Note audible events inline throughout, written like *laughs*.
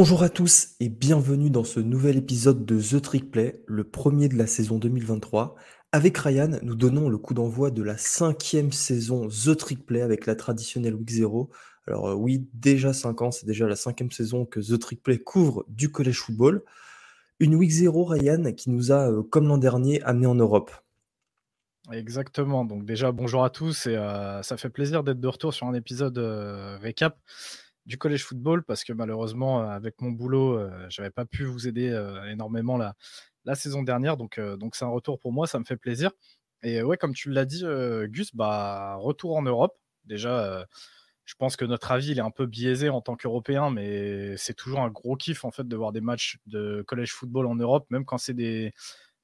Bonjour à tous et bienvenue dans ce nouvel épisode de The Trick Play, le premier de la saison 2023. Avec Ryan, nous donnons le coup d'envoi de la cinquième saison The Trick Play avec la traditionnelle Week 0. Alors euh, oui, déjà 5 ans, c'est déjà la cinquième saison que The Trick Play couvre du collège football. Une Week 0, Ryan, qui nous a, euh, comme l'an dernier, amené en Europe. Exactement. Donc déjà, bonjour à tous et euh, ça fait plaisir d'être de retour sur un épisode récap du collège football parce que malheureusement, avec mon boulot, je n'avais pas pu vous aider énormément la, saison dernière. Donc donc c'est un retour pour moi, ça me fait plaisir. Et ouais, comme tu l'as dit, Gus, bah, retour en Europe. Déjà, je pense que notre avis il est un peu biaisé en tant qu'Européen, mais c'est toujours un gros kiff en fait de voir des matchs de collège football en Europe, même quand c'est des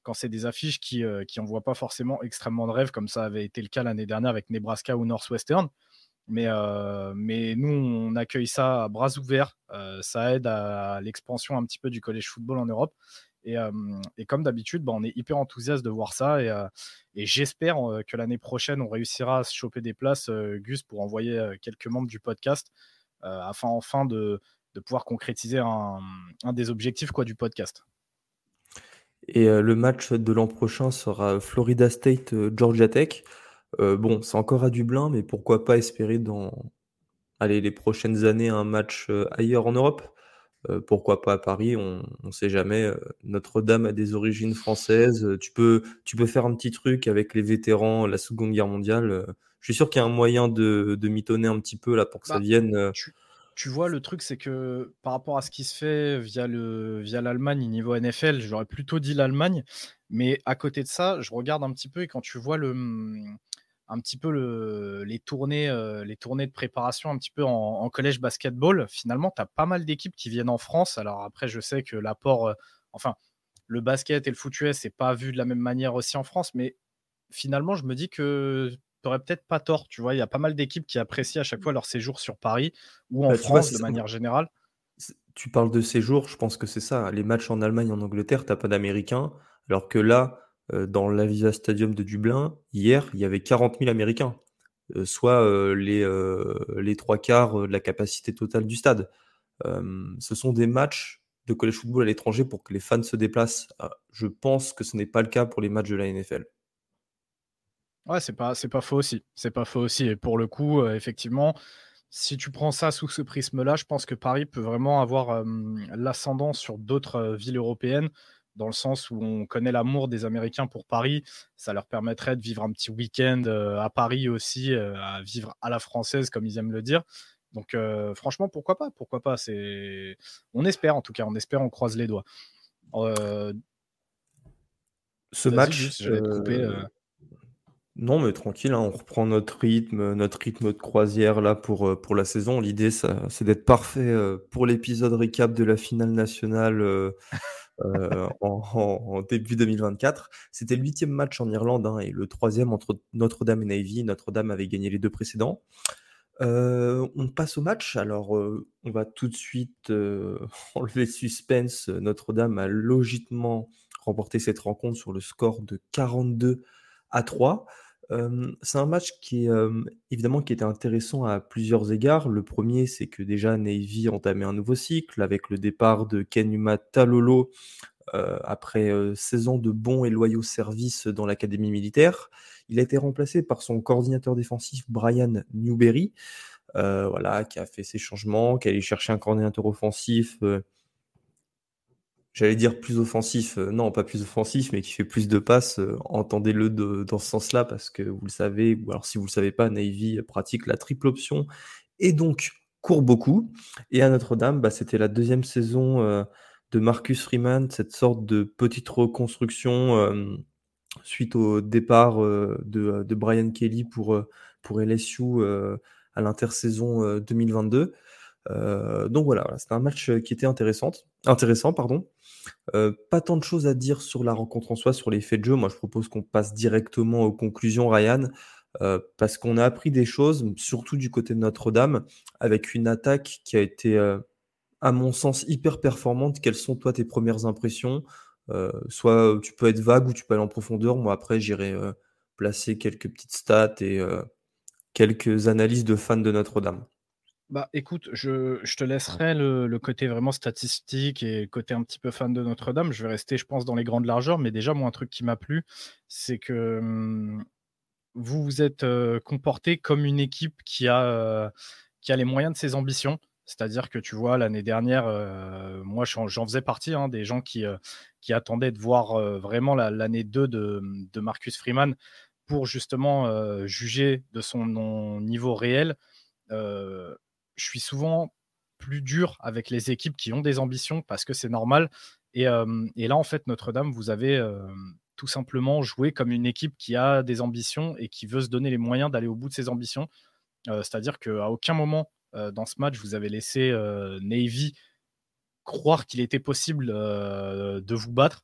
quand c'est des affiches qui euh, qui pas forcément extrêmement de rêve, comme ça avait été le cas l'année dernière avec Nebraska ou Northwestern. Mais, euh, mais nous, on accueille ça à bras ouverts. Euh, ça aide à l'expansion un petit peu du collège football en Europe. Et, comme d'habitude, bah, on est hyper enthousiaste de voir ça. Et, j'espère que l'année prochaine, on réussira à se choper des places, Gus, pour envoyer quelques membres du podcast, afin enfin de, pouvoir concrétiser un, des objectifs quoi, du podcast. Et le match de l'an prochain sera Florida State, Georgia Tech. bon, c'est encore à Dublin, mais pourquoi pas espérer dans allez, les prochaines années un match ailleurs en Europe? Euh, pourquoi pas à Paris? On ne sait jamais. Euh, Notre-Dame a des origines françaises. Euh, tu peux, tu peux faire un petit truc avec les vétérans, la Seconde Guerre mondiale. Je suis sûr qu'il y a un moyen de, de mitonner un petit peu là pour que ça bah, vienne. Tu, vois, le truc, c'est que par rapport à ce qui se fait via le via l'Allemagne niveau NFL, j'aurais plutôt dit l'Allemagne. Mais à côté de ça, je regarde un petit peu et quand tu vois le un petit peu le, les, tournées, euh, les tournées de préparation un petit peu en, collège basketball, finalement, tu as pas mal d'équipes qui viennent en France. Alors après, je sais que l'apport, euh, enfin, le basket et le foot US, c'est pas vu de la même manière aussi en France, mais finalement, je me dis que tu n'aurais peut-être pas tort. Tu vois, il y a pas mal d'équipes qui apprécient à chaque fois leur séjour sur Paris ou en bah, France de manière générale. Tu parles de séjour, je pense que c'est ça. Les matchs en Allemagne, en Angleterre, tu n'as pas d'Américains, alors que là, dans l'Avisa Stadium de Dublin, hier, il y avait 40 000 Américains, euh, soit euh, les, trois quarts de la capacité totale du stade. ce sont des matchs de college football à l'étranger pour que les fans se déplacent. je pense que ce n'est pas le cas pour les matchs de la NFL. Ouais, c'est pas, c'est pas faux aussi. C'est pas faux aussi. Et pour le coup, effectivement, si tu prends ça sous ce prisme-là, je pense que Paris peut vraiment avoir l'ascendant sur d'autres villes européennes dans le sens où on connaît l'amour des Américains pour Paris. Ça leur permettrait de vivre un petit week-end euh, à Paris aussi, euh, à vivre à la française, comme ils aiment le dire. Donc, euh, franchement, pourquoi pas Pourquoi pas C'est, on espère en tout cas, on espère, on croise les doigts. Ce match, non, mais tranquille, hein, on reprend notre rythme, notre rythme de croisière là pour, pour la saison. L'idée, c'est d'être parfait pour l'épisode récap de la finale nationale *laughs* euh, en, début 2024. C'était le huitième match en Irlande hein, et le troisième entre Notre-Dame et Navy. Notre-Dame avait gagné les deux précédents. Euh, on passe au match. Alors, euh, on va tout de suite *laughs* enlever le suspense. Notre-Dame a logiquement remporté cette rencontre sur le score de 42 à 3 c'est un match qui est évidemment qui était intéressant à plusieurs égards. Le premier, c'est que déjà Navy entamait un nouveau cycle avec le départ de Kenuma Talolo après 16 ans de bons et loyaux services dans l'académie militaire. Il a été remplacé par son coordinateur défensif Brian Newberry, voilà, qui a fait ses changements, qui a allé chercher un coordinateur offensif j'allais dire plus offensif, euh, non pas plus offensif, mais qui fait plus de passes, euh, entendez-le dans ce sens-là, parce que vous le savez, ou alors si vous ne le savez pas, Navy pratique la triple option, et donc court beaucoup. Et à Notre-Dame, bah, c'était la deuxième saison euh, de Marcus Freeman, cette sorte de petite reconstruction suite au départ de, Brian Kelly pour, pour LSU à l'intersaison 2022. donc voilà, c'était un match qui était intéressant, intéressant pardon. Pas tant de choses à dire sur la rencontre en soi, sur les faits de jeu. Moi, je propose qu'on passe directement aux conclusions, Ryan, parce qu'on a appris des choses, surtout du côté de Notre-Dame, avec une attaque qui a été, à mon sens, hyper performante. Quelles sont, toi, tes premières impressions? Soit tu peux être vague ou tu peux aller en profondeur. Moi, après, j'irai placer quelques petites stats et quelques analyses de fans de Notre-Dame. Bah, écoute, je je te laisserai le le côté vraiment statistique et côté un petit peu fan de Notre-Dame. Je vais rester, je pense, dans les grandes largeurs, mais déjà, moi, un truc qui m'a plu, c'est que, mmh, vous vous êtes, heu, comportés comme une équipe qui a, qui a les moyens de ses ambitions. C'est-à-dire que, tu vois, l'année dernière, moi, j'en faisais partie, hein, des gens qui, qui attendaient de voir, vraiment la l'année 2 de, mmh, de Marcus Freeman pour justement, juger de son non niveau réel. Je suis souvent plus dur avec les équipes qui ont des ambitions parce que c'est normal et et là, en fait, Notre-Dame, vous avez, hem, tout simplement joué comme une équipe qui a des ambitions et qui veut se donner les moyens d'aller au bout de ses ambitions. Heu, c'est-à-dire qu'à aucun moment, dans ce match, vous avez laissé, Navy croire qu'il était possible, de vous battre.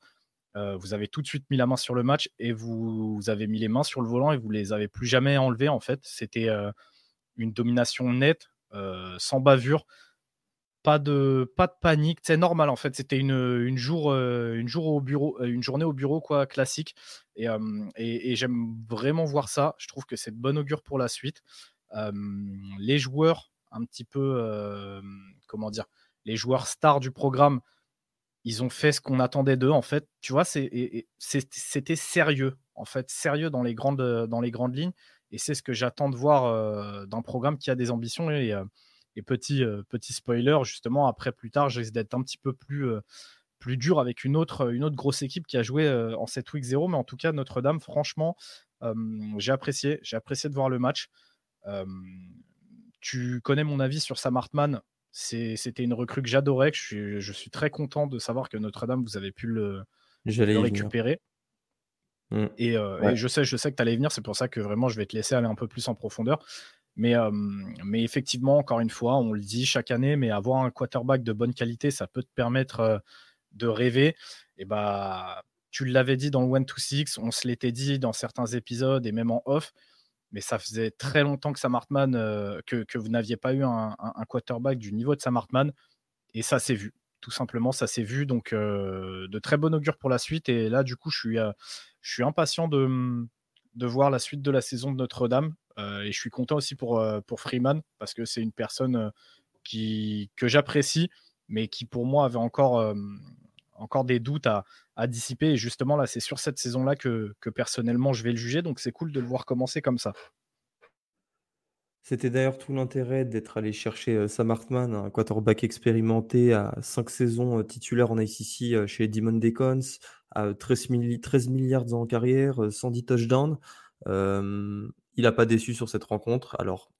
Vous avez tout de suite mis la main sur le match et vous vous avez mis les mains sur le volant et vous les avez plus jamais enlevées, en fait. C'était, une domination nette, sans bavure. Pas de pas de panique, c'est normal, en fait. C'était une, une jour, heu, une jour heu, une journée au bureau, quoi, classique et et j'aime vraiment voir ça. Je trouve que c'est de bon augure pour la suite. Les joueurs un petit peu, comment dire? Les joueurs stars du programme, ils ont fait ce qu'on attendait d'eux, en fait. Tu vois? C'était sérieux, en fait, sérieux dans les grandes, dans les grandes lignes et c'est ce que j'attends de voir, heu, d'un programme qui a des ambitions et et petit, heu, petit spoiler, justement, après, plus tard, je risque d'être un petit peu plus, plus dur avec une autre, une autre grosse équipe qui a joué, en cette week 0 mais en tout cas, Notre-Dame, franchement, hem, j'ai apprécié. J'ai apprécié de voir le match. Tu connais mon avis sur Sam Hartman. C'était une recrue que j'adorais, je suis je suis très content de savoir que Notre-Dame, vous avez pu le venir. récupérer. Mmh. Et Ouais. et je sais je sais que tu allais venir, c'est pour ça que vraiment je vais te laisser aller un peu plus en profondeur. Mais hem, mais effectivement, encore une fois, on le dit chaque année, mais avoir un quarterback de bonne qualité, ça peut te permettre, heu, de rêver et bah, tu l'avais dit dans le one to six, on se l'était dit dans certains épisodes et même en off, mais ça faisait très longtemps que Sam Hartman, que que vous n'aviez pas eu un un un quarterback du niveau de Sam Hartman et ça s'est vu. Tout simplement, ça s'est vu. Donc heu, de très bon augure pour la suite. Et là, du coup, je suis, heu, je suis impatient de, mmh, de voir la suite de la saison de Notre-Dame, heu et je suis content aussi pour, Freeman parce que c'est une personne, qui que j'apprécie, mais qui pour moi avait encore, des doutes à dissiper. Et justement là, c'est sur cette saison-là que personnellement je vais le juger. Donc c'est cool de le voir commencer comme ça. C'était d'ailleurs tout l'intérêt d'être allé chercher, heu, Sam Hartman, un quarterback expérimenté à 5 saisons, heu, titulaire en ACC, heu, chez Demon Deacons, à 13 milli 13 000 yards en carrière, heu, 110 touchdowns. Hem, il a pas déçu sur cette rencontre. Alors,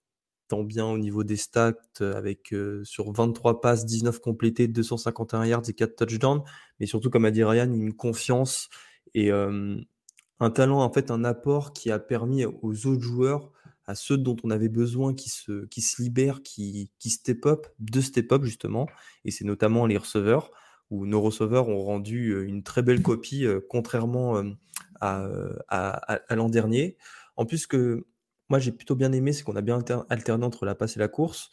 tant bien au niveau des stats, avec, sur 23 passes, 19 complétées, 251 yards et 4 touchdowns, mais surtout, comme a dit Ryan, une confiance et un talent, en fait, un apport qui a permis aux autres joueurs, à ceux dont on avait besoin qui se qui se libèrent, qui qui step up, de step up justement et c'est notamment les receveurs, où nos receveurs ont rendu, heu, une très belle copie, heu, contrairement, hem, à, à l'an dernier. En plus, que moi j'ai plutôt bien aimé, c'est qu'on a bien alter alterné entre la passe et la course.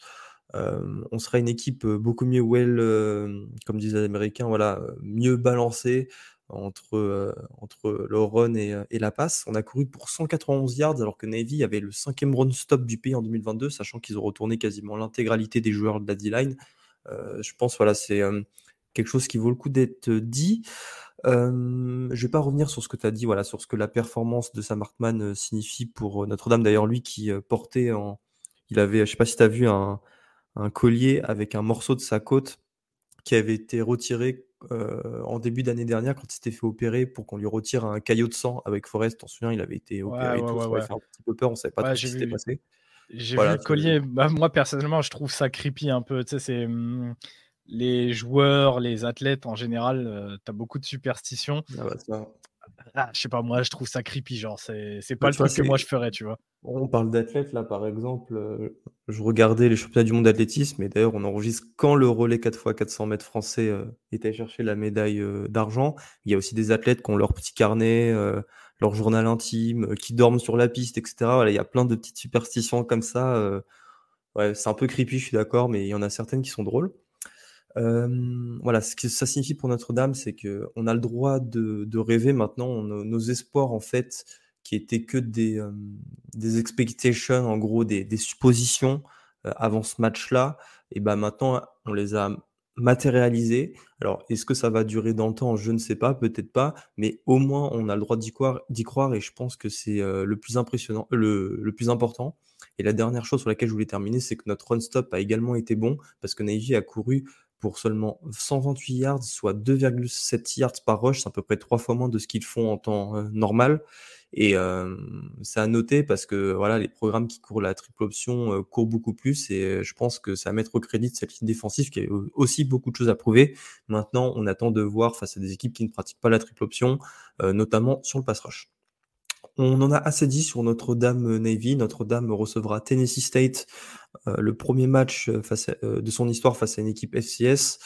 On sera une équipe, beaucoup mieux well, comme disent les Américains, voilà, mieux balancée entre, heu, entre le run et heu et la passe. On a couru pour 191 yards alors que Navy avait le 5e run stop du pays en 2022, sachant qu'ils ont retourné quasiment l'intégralité des joueurs de la D-line. Heu, je pense, voilà, c'est, quelque chose qui vaut le coup d'être, dit. Hem, je vais pas revenir sur ce que tu as dit, voilà, sur ce que la performance de Sam Hartman, signifie pour, Notre-Dame. D'ailleurs, lui qui, portait en il avait, je sais pas si tu as vu un un collier avec un morceau de sa côte qui avait été retiré, heu, en début d'année dernière quand il s'était fait opérer pour qu'on lui retire un caillot de sang avec Forrest. Tu t'en souviens, il avait été Ouais, opéré et ouais, tout, ouais, ça fait un petit peu peur, on savait pas ce qui s'était passé. j'ai vu le collier. Bah, moi, personnellement, je trouve ça creepy un peu. Tu sais, c'est, mmh, les joueurs, les athlètes en général, heu, tu as beaucoup de superstitions. ah bah, ça Ah, je sais pas, moi, je trouve ça creepy, genre, c'est c'est bah, pas le tu vois, truc que moi je ferais, tu vois? On parle d'athlètes là, par exemple, heu, je regardais les championnats du monde d'athlétisme et d'ailleurs on enregistre quand le relais 4 fois 400 mètres français, heu, est allé chercher la médaille, heu, d'argent. Il y a aussi des athlètes qui ont leur petit carnet, heu, leur journal intime, qui dorment sur la piste et cetera. Voilà, il y a plein de petites superstitions comme ça, ouais, c'est un peu creepy, je suis d'accord, mais il y en a certaines qui sont drôles. Voilà, ce que ça signifie pour Notre-Dame, c'est qu'on a le droit de rêver maintenant. Nos espoirs, en fait, qui étaient que des, des expectations, en gros, des des suppositions, avant ce match-là, et ben maintenant, on les a matérialisés. Alors, est-ce que ça va durer dans le temps? Je ne sais pas, peut-être pas, mais au moins on a le droit d'y croire croire et je pense que c'est, le plus impressionnant le le plus important et la dernière chose sur laquelle je voulais terminer, c'est que notre run stop a également été bon parce que Navy a couru pour seulement 128 yards, soit 2,7 yards par rush, c'est à peu près trois fois moins de ce qu'ils font en temps euh, normal. Et euh, c'est à noter parce que voilà, les programmes qui courent la triple option euh, courent beaucoup plus et je pense que c'est à mettre au crédit de cette ligne défensive qui a aussi beaucoup de choses à prouver. Maintenant, on attend de voir face à des équipes qui ne pratiquent pas la triple option, notamment sur le pass rush. On en a assez dit sur Notre-Dame Navy. Notre-Dame recevra Tennessee State euh, le premier match euh, euh, de son histoire face à une équipe FCS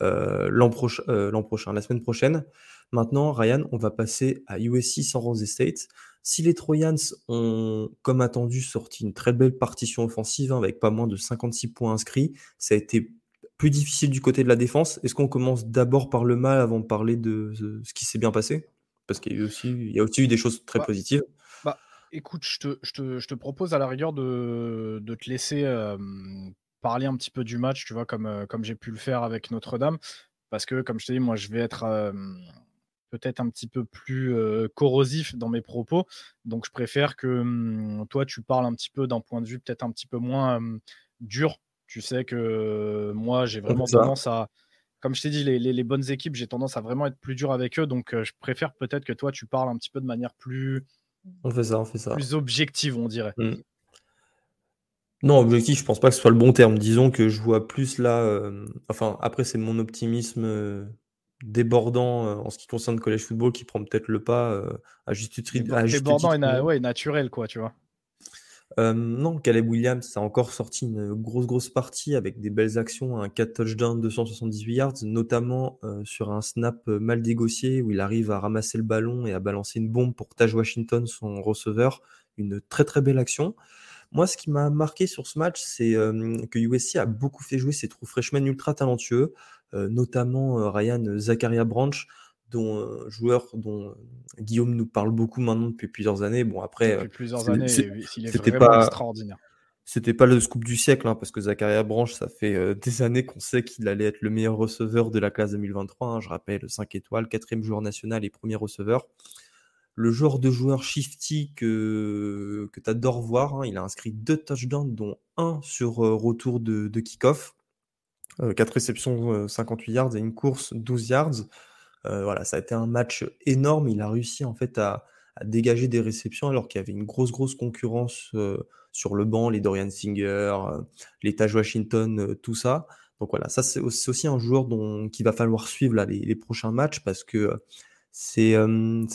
l'an prochain, la semaine prochaine. Maintenant, Ryan, on va passer à USC San Jose State. Si les Trojans ont, comme attendu, sorti une très belle partition offensive hein, avec pas moins de 56 points inscrits, ça a été plus difficile du côté de la défense. Est-ce qu'on commence d'abord par le mal avant de parler de ce qui s'est bien passé? Parce qu'il y a aussi, il y a aussi eu des choses très bah, positives. Bah, écoute, je te, je, te, je te, propose à la rigueur de, de te laisser parler un petit peu du match, tu vois, comme, comme j'ai pu le faire avec Notre-Dame. Parce que, comme je t'ai dit, moi, je vais être peut-être un petit peu plus corrosif dans mes propos. Donc, je préfère que toi, tu parles un petit peu d'un point de vue peut-être un petit peu moins dur. Tu sais que moi, j'ai vraiment tendance à comme je t'ai dit, les, bonnes équipes, j'ai tendance à vraiment être plus dur avec eux. Donc, euh, je préfère peut-être que toi, tu parles un petit peu de manière plus. On fait ça, on fait ça. Plus objective, on dirait. Mm. Non, objectif, je pense pas que ce soit le bon terme. Disons que je vois plus là. Euh, enfin, après, c'est mon optimisme euh, débordant en ce qui concerne le collège football qui prend peut-être le pas à juste titre. Débordant et ouais, naturel, quoi, tu vois. Euh, non, Caleb Williams a encore sorti une grosse, grosse partie avec des belles actions, un 4 touchdowns, 278 yards, notamment euh, sur un snap mal négocié où il arrive à ramasser le ballon et à balancer une bombe pour Taj Washington, son receveur. Une très, très belle action. Moi, ce qui m'a marqué sur ce match, c'est euh, que USC a beaucoup fait jouer ses trous freshmen ultra talentueux, notamment Ryan Zachariah Branch dont euh, joueur dont Guillaume nous parle beaucoup maintenant depuis plusieurs années. Bon après, depuis plusieurs années, c'était pas extraordinaire. C'était pas le scoop du siècle, hein, parce que Zachariah Branch, ça fait euh, des années qu'on sait qu'il allait être le meilleur receveur de la classe 2023. Hein, je rappelle, 5 étoiles, quatrième joueur national et premier receveur. Le genre de joueur shifty que, que tu adores voir, hein, il a inscrit deux touchdowns, dont un sur euh, retour de, de kick-off. 4 réceptions, 58 yards et une course, 12 yards. Euh, voilà, ça a été un match énorme. Il a réussi en fait à, dégager des réceptions alors qu'il y avait une grosse, grosse concurrence euh, sur le banc, les Dorian Singer, euh, les Taj Washington, tout ça. Donc voilà, ça c'est aussi un joueur dont qu'il va falloir suivre là, les, prochains matchs parce que c'est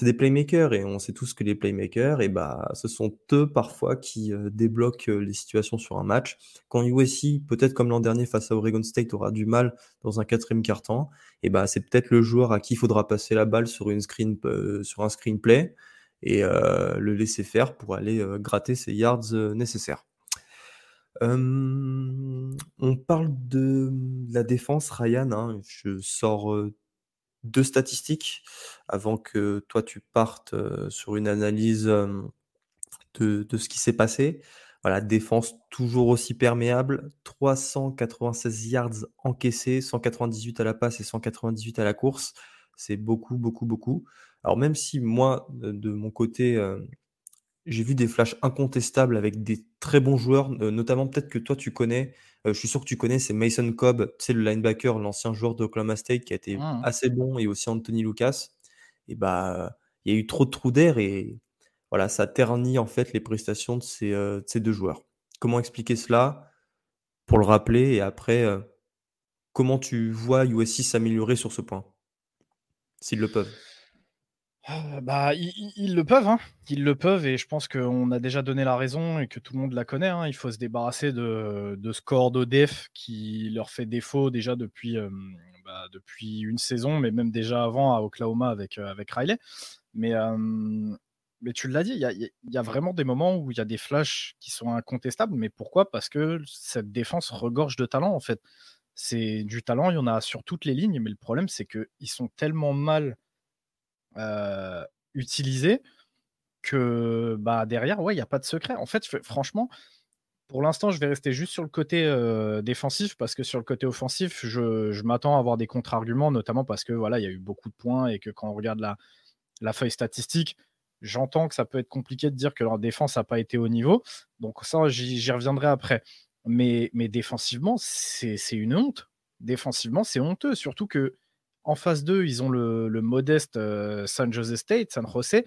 des playmakers et on sait tous que les playmakers, et bah, ce sont eux parfois qui débloquent les situations sur un match. Quand USC, peut-être comme l'an dernier face à Oregon State, aura du mal dans un quatrième quart-temps, et bah, c'est peut-être le joueur à qui il faudra passer la balle sur, une screen, sur un screenplay et le laisser faire pour aller gratter ses yards nécessaires. on parle de la défense, Ryan. Hein, je sors deux statistiques avant que toi tu partes sur une analyse de, ce qui s'est passé. Voilà, défense toujours aussi perméable, 396 yards encaissés, 198 à la passe et 198 à la course. C'est beaucoup, beaucoup, beaucoup. Alors même si moi, de, mon côté, j'ai vu des flashs incontestables avec des très bons joueurs, notamment peut-être que toi tu connais, je suis sûr que tu connais, c'est Mason Cobb, sais, le linebacker, l'ancien joueur d'Oklahoma State qui a été mmh. assez bon, et aussi Anthony Lucas. Et bah, il y a eu trop de trous d'air et voilà, ça ternit en fait les prestations de ces, ces deux joueurs. Comment expliquer cela? Pour le rappeler et après, comment tu vois USC s'améliorer sur ce point, s'ils le peuvent ah, bah, ils, le peuvent, hein. Ils le peuvent, et je pense qu'on a déjà donné la raison et que tout le monde la connaît. Hein. Il faut se débarrasser de, de ce corps d'ODF qui leur fait défaut déjà depuis, bah, depuis une saison, mais même déjà avant à Oklahoma avec, avec Riley. Mais, mais tu l'as dit, il y a, y a, vraiment des moments où il y a des flashs qui sont incontestables. Mais pourquoi? Parce que cette défense regorge de talent, en fait. C'est du talent, il y en a sur toutes les lignes, mais le problème, c'est qu'ils sont tellement mal euh, utilisé que bah, derrière, ouais, il n'y a pas de secret. En fait, franchement, pour l'instant, je vais rester juste sur le côté euh, défensif parce que sur le côté offensif, je, m'attends à avoir des contre-arguments, notamment parce que voilà, il y a eu beaucoup de points et que quand on regarde la, la feuille statistique, j'entends que ça peut être compliqué de dire que leur défense n'a pas été au niveau. Donc ça, j'y reviendrai après. Mais, mais défensivement, c'est une honte. Défensivement, c'est honteux. Surtout que en phase 2, ils ont le, modeste euh, San Jose State, San Jose.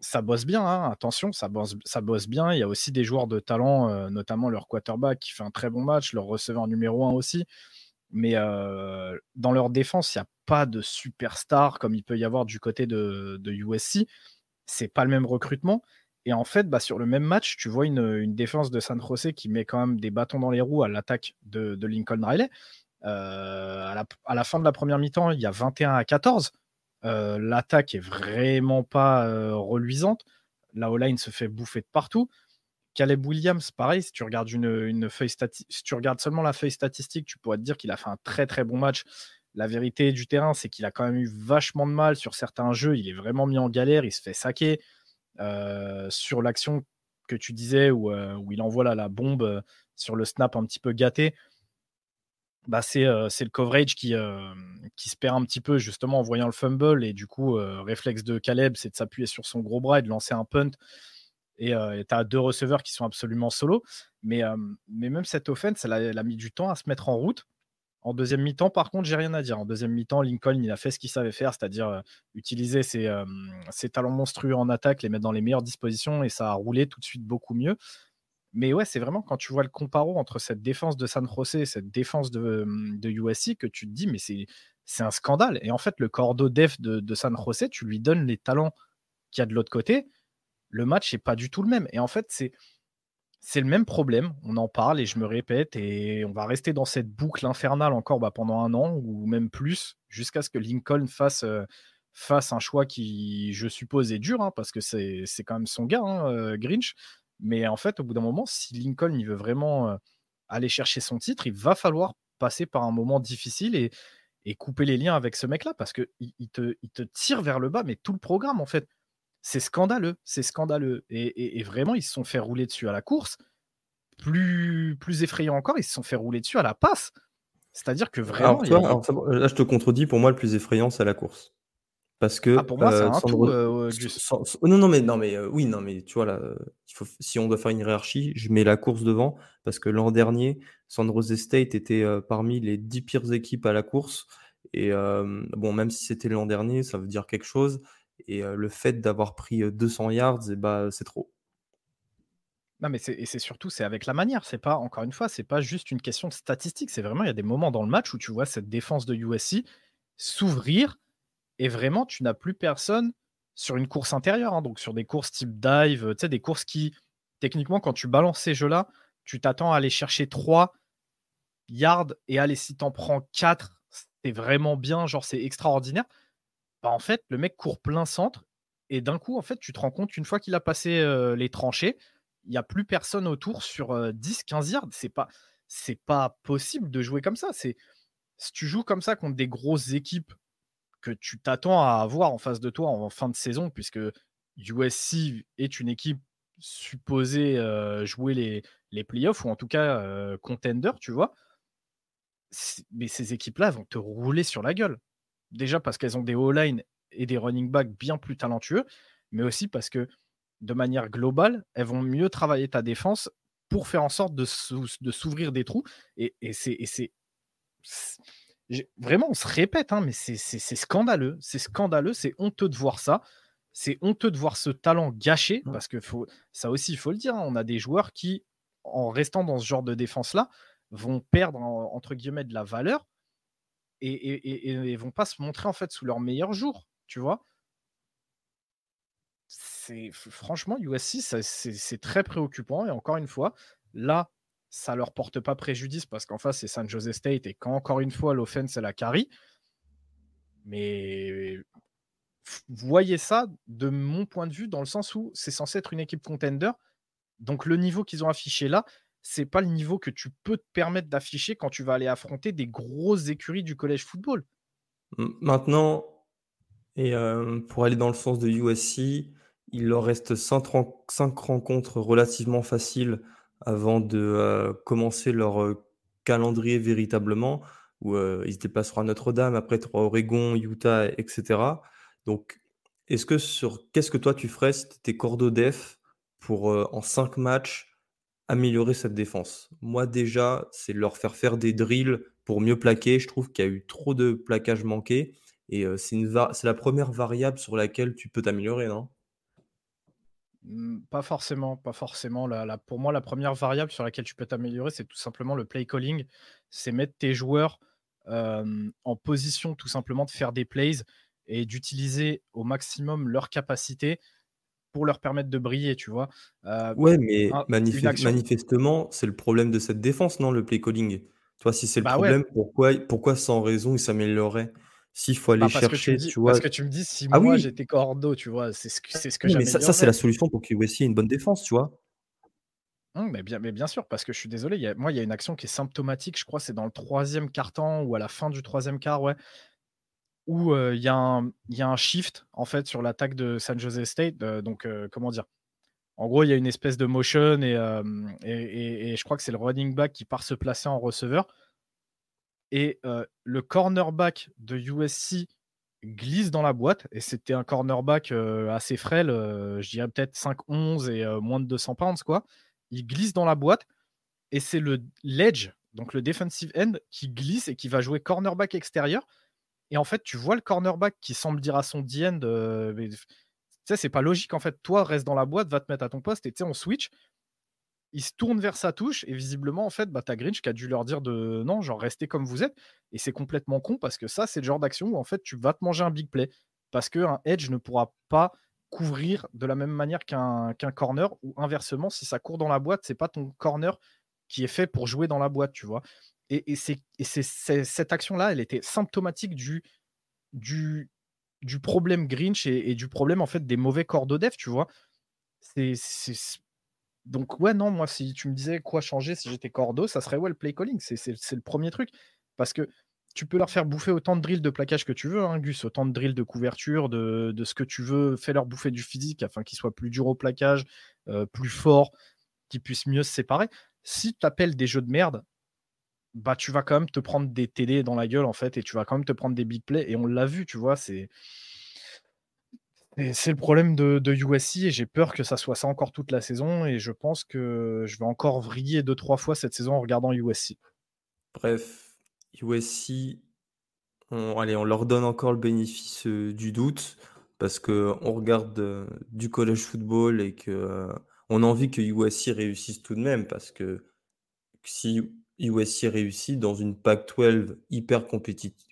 ça bosse bien, hein, attention, ça bosse, bien. Il y a aussi des joueurs de talent, euh, notamment leur quarterback qui fait un très bon match, leur receveur numéro 1 aussi. Mais euh, dans leur défense, il n'y a pas de superstar comme il peut y avoir du côté de, de USC. C'est pas le même recrutement. Et en fait, bah, sur le même match, tu vois une, défense de San Jose qui met quand même des bâtons dans les roues à l'attaque de Lincoln Riley. Euh, à, la, fin de la première mi-temps, il y a 21 à 14. Euh, l'attaque est vraiment pas euh, reluisante. La O-line se fait bouffer de partout. Caleb Williams, pareil, si tu regardes une, si tu regardes seulement la feuille statistique, tu pourrais te dire qu'il a fait un très très bon match. La vérité du terrain, c'est qu'il a quand même eu vachement de mal sur certains jeux. Il est vraiment mis en galère, il se fait saquer. sur l'action que tu disais où il envoie la bombe sur le snap un petit peu gâté, bah, c'est le coverage qui, qui se perd un petit peu justement en voyant le fumble et du coup réflexe de Caleb c'est de s'appuyer sur son gros bras et de lancer un punt et tu as deux receveurs qui sont absolument solo. Mais, mais même cette offense elle a, mis du temps à se mettre en route. En deuxième mi-temps par contre j'ai rien à dire. En deuxième mi-temps Lincoln il a fait ce qu'il savait faire c'est-à-dire utiliser ses, ses talents monstrueux en attaque les mettre dans les meilleures dispositions et ça a roulé tout de suite beaucoup mieux mais ouais, c'est vraiment quand tu vois le comparo entre cette défense de San José et cette défense de, de USC que tu te dis, mais c'est, un scandale. Et en fait, le cordeau def de, San José, tu lui donnes les talents qu'il y a de l'autre côté. Le match n'est pas du tout le même. Et en fait, c'est, c'est le même problème. On en parle et je me répète. Et on va rester dans cette boucle infernale encore bah, pendant un an ou même plus, jusqu'à ce que Lincoln fasse. Euh, un choix qui, je suppose, est dur, hein, parce que c'est, c'est quand même son gars, hein, euh, Grinch. Mais en fait, au bout d'un moment, si Lincoln il veut vraiment aller chercher son titre, il va falloir passer par un moment difficile et, couper les liens avec ce mec-là parce qu'il il te, il te tire vers le bas, mais tout le programme, en fait. C'est scandaleux, c'est scandaleux. Et, vraiment, ils se sont fait rouler dessus à la course. Plus, plus effrayant encore, ils se sont fait rouler dessus à la passe. C'est-à-dire que vraiment. là, je te contredis, pour moi, le plus effrayant, c'est la course. Parce que ah, pour moi, c'est un tout, non, non, mais non, mais oui, non, mais tu vois là, si on doit faire une hiérarchie, je mets la course devant parce que l'an dernier, San Jose State était parmi les 10 pires équipes à la course. Et bon, même si c'était l'an dernier, ça veut dire quelque chose. Et le fait d'avoir pris 200 yards, et eh bah, c'est trop. Non, mais c'est, et c'est surtout, c'est avec la manière. C'est pas, encore une fois, c'est pas juste une question de statistique. C'est vraiment, il y a des moments dans le match où tu vois cette défense de USC s'ouvrir et vraiment, tu n'as plus personne sur une course intérieure, hein, donc sur des courses type dive, tu sais, des courses qui, techniquement, quand tu balances ces jeux-là, tu t'attends à aller chercher 3 yards et allez, si t'en prends 4, c'est vraiment bien, genre c'est extraordinaire. Bah, en fait, le mec court plein centre et d'un coup, en fait, tu te rends compte qu'une fois qu'il a passé euh, les tranchées, il n'y a plus personne autour sur 10-15 euh, yards. C'est pas, pas possible de jouer comme ça. Si tu joues comme ça contre des grosses équipes que tu t'attends à avoir en face de toi en fin de saison, puisque USC est une équipe supposée jouer les, les playoffs, ou en tout cas contender, tu vois. Mais ces équipes-là vont te rouler sur la gueule. Déjà parce qu'elles ont des O-line et des running backs bien plus talentueux, mais aussi parce que de manière globale, elles vont mieux travailler ta défense pour faire en sorte de, s'ouvrir des trous. Et, et c'est Vraiment, on se répète, hein, mais c'est scandaleux. C'est scandaleux, c'est honteux de voir ça. C'est honteux de voir ce talent gâché, mmh. parce que faut, ça aussi, il faut le dire, hein, on a des joueurs qui, en restant dans ce genre de défense-là, vont perdre, entre guillemets, de la valeur et, et, vont pas se montrer, en fait, sous leur meilleur jour, tu vois? Franchement, USC, c'est très préoccupant. Et encore une fois, là, ça leur porte pas préjudice parce qu'en face, c'est San Jose State et quand encore une fois, l'offense, c'est la carry. Mais voyez ça de mon point de vue dans le sens où c'est censé être une équipe contender. Donc le niveau qu'ils ont affiché là, c'est pas le niveau que tu peux te permettre d'afficher quand tu vas aller affronter des grosses écuries du collège football. Maintenant, et euh, pour aller dans le sens de USC, il leur reste 5 rencontres relativement faciles avant de commencer leur calendrier véritablement, où ils se déplaceront à Notre-Dame, après tu Oregon, Utah, etc. Donc, est-ce que sur qu'est-ce que toi tu ferais si tu étais cordeau def pour en 5 matchs améliorer cette défense? Moi, déjà, c'est leur faire faire des drills pour mieux plaquer. Je trouve qu'il y a eu trop de plaquages manqués et c'est la première variable sur laquelle tu peux t'améliorer, non? Mmh, pas forcément, pas forcément. La pour moi, la première variable sur laquelle tu peux t'améliorer, c'est tout simplement le play calling. C'est mettre tes joueurs, en position tout simplement de faire des plays et d'utiliser au maximum leurs capacités pour leur permettre de briller, tu vois? Ouais, mais manifestement, c'est le problème de cette défense, non, le play calling? Toi, si c'est le Bah ouais. problème, pourquoi pourquoi sans raison il s'améliorerait? S'il faut aller Bah, que tu chercher, dis tu parce vois? que tu me dis si Ah moi oui! j'étais cordeau, tu vois? C'est ce que c'est ce que Oui, mais ça ça, c'est la solution pour que USC ait une bonne défense, tu vois? Mmh, mais bien mais bien sûr, parce que je suis désolé, y a moi, il y a une action qui est symptomatique, je crois, c'est dans le 3e quart-temps ou à la fin du 3e quart, ouais, où, il y a un il y a un shift, en fait, sur l'attaque de San Jose State, donc, comment dire? En gros, il y a une espèce de motion et et et je crois que c'est le running back qui part se placer en receveur et heu, le cornerback de USC glisse dans la boîte et c'était un cornerback, heu, assez frêle, heu, je dirais peut-être 5'11 et moins de 200 pounds, quoi. Il glisse dans la boîte et c'est le l'edge, donc le defensive end qui glisse et qui va jouer cornerback extérieur et en fait, tu vois le cornerback qui semble dire à son D-end, tu sais, c'est pas logique, en fait. Toi, reste dans la boîte, va te mettre à ton poste et tu sais, on switch. Il se tourne vers sa touche et visiblement, en fait, bah, Grinch qui a dû leur dire de non, genre restez comme vous êtes et c'est complètement con parce que ça, c'est le genre d'action où en fait, tu vas te manger un big play parce qu'un edge ne pourra pas couvrir de la même manière qu'un corner ou inversement, si ça court dans la boîte, c'est pas ton corner qui est fait pour jouer dans la boîte, tu vois? Et c'est et c'est c'est cette action-là, elle était symptomatique du problème Grinch et du problème, en fait, des mauvais corps de dev, tu vois? C'est donc ouais, non, moi, si tu me disais quoi changer si j'étais cordeau, ça serait ouais, le play calling. C'est le premier truc. Parce que tu peux leur faire bouffer autant de drills de plaquage que tu veux, hein, Gus, autant de drills de couverture, de, de ce que tu veux. Fais-leur bouffer du physique afin qu'ils soient plus durs au plaquage, euh, plus forts, qu'ils puissent mieux se séparer. Si tu appelles des jeux de merde, bah tu vas quand même te prendre des TD dans la gueule en fait et tu vas quand même te prendre des big plays et on l'a vu, tu vois, c'est c'est le problème de, de USC et j'ai peur que ça soit ça encore toute la saison et je pense que je vais encore vriller deux trois fois cette saison en regardant USC. Bref, USC, on, allez, on leur donne encore le bénéfice euh, du doute parce que on regarde euh, du college football et que euh, a envie que USC réussisse tout de même parce que si USC réussit dans une Pac-12 hyper,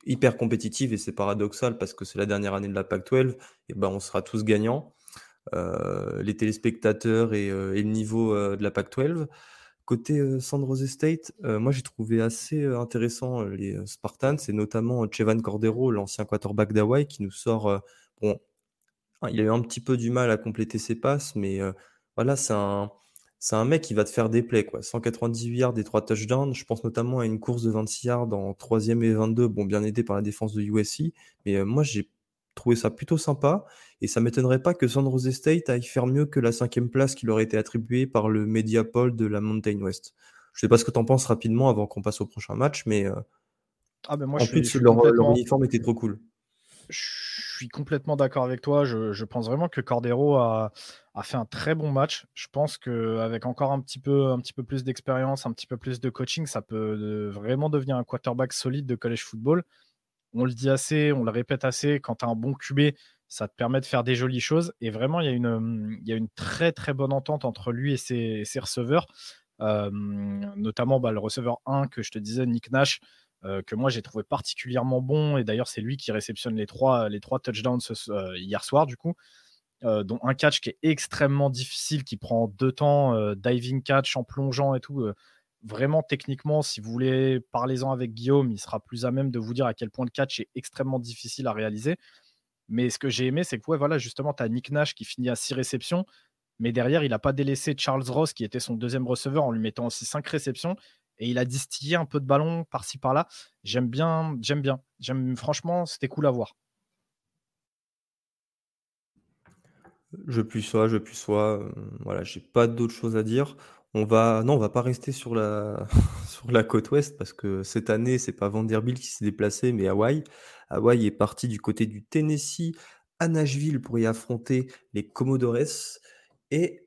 hyper compétitive, et c'est paradoxal parce que c'est la dernière année de la Pac-12, et ben on sera tous gagnants, euh, les téléspectateurs et, euh, le niveau euh, de la Pac-12. Côté San Jose State, moi j'ai trouvé assez intéressant les Spartans, et notamment Chevan Cordero, l'ancien quarterback d'Hawaii, qui nous sort. bon, il a eu un petit peu du mal à compléter ses passes, mais voilà, c'est un, c'est un mec qui va te faire des plays, quoi. 198 yards et 3 touchdowns. Je pense notamment à une course de 26 yards en 3e et 22, bon, bien aidé par la défense de USC. Mais euh, moi, j'ai trouvé ça plutôt sympa. Et ça m'étonnerait pas que San Jose State aille faire mieux que la cinquième place qui leur a été attribuée par le Mediapol de la Mountain West. Je sais pas ce que tu en penses rapidement avant qu'on passe au prochain match, mais euh, ah ben moi, en je plus, suis, leur, complètement... uniforme était trop cool. Je suis complètement d'accord avec toi. Je, pense vraiment que Cordero a, fait un très bon match. Je pense qu'avec encore un petit peu, un petit peu plus d'expérience, un petit peu plus de coaching, ça peut vraiment devenir un quarterback solide de college football. On le dit assez, on le répète assez, quand tu as un bon QB, ça te permet de faire des jolies choses. Et vraiment, il y a une, très très bonne entente entre lui et ses, receveurs. Euh, notamment bah, le receveur 1 que je te disais, Nick Nash, que moi j'ai trouvé particulièrement bon. Et d'ailleurs, c'est lui qui réceptionne les trois, touchdowns euh, hier soir, du coup. Euh, dont un catch qui est extrêmement difficile, qui prend deux temps, euh, diving catch en plongeant et tout. Euh, vraiment, techniquement, si vous voulez, parlez-en avec Guillaume, il sera plus à même de vous dire à quel point le catch est extrêmement difficile à réaliser. Mais ce que j'ai aimé, c'est que ouais, voilà, justement, tu as Nick Nash qui finit à 6 réceptions, mais derrière, il n'a pas délaissé Charles Ross, qui était son deuxième receveur, en lui mettant aussi 5 réceptions. Et il a distillé un peu de ballon par-ci par-là. J'aime bien, j'aime bien. J'aime, franchement, c'était cool à voir. Je puis soit, je puis soit. voilà, j'ai pas d'autre chose à dire. On va non, on va pas rester sur la *laughs* sur la côte ouest parce que cette année, c'est pas Vanderbilt qui s'est déplacé, mais Hawaï. Hawaï est parti du côté du Tennessee à Nashville pour y affronter les Commodores et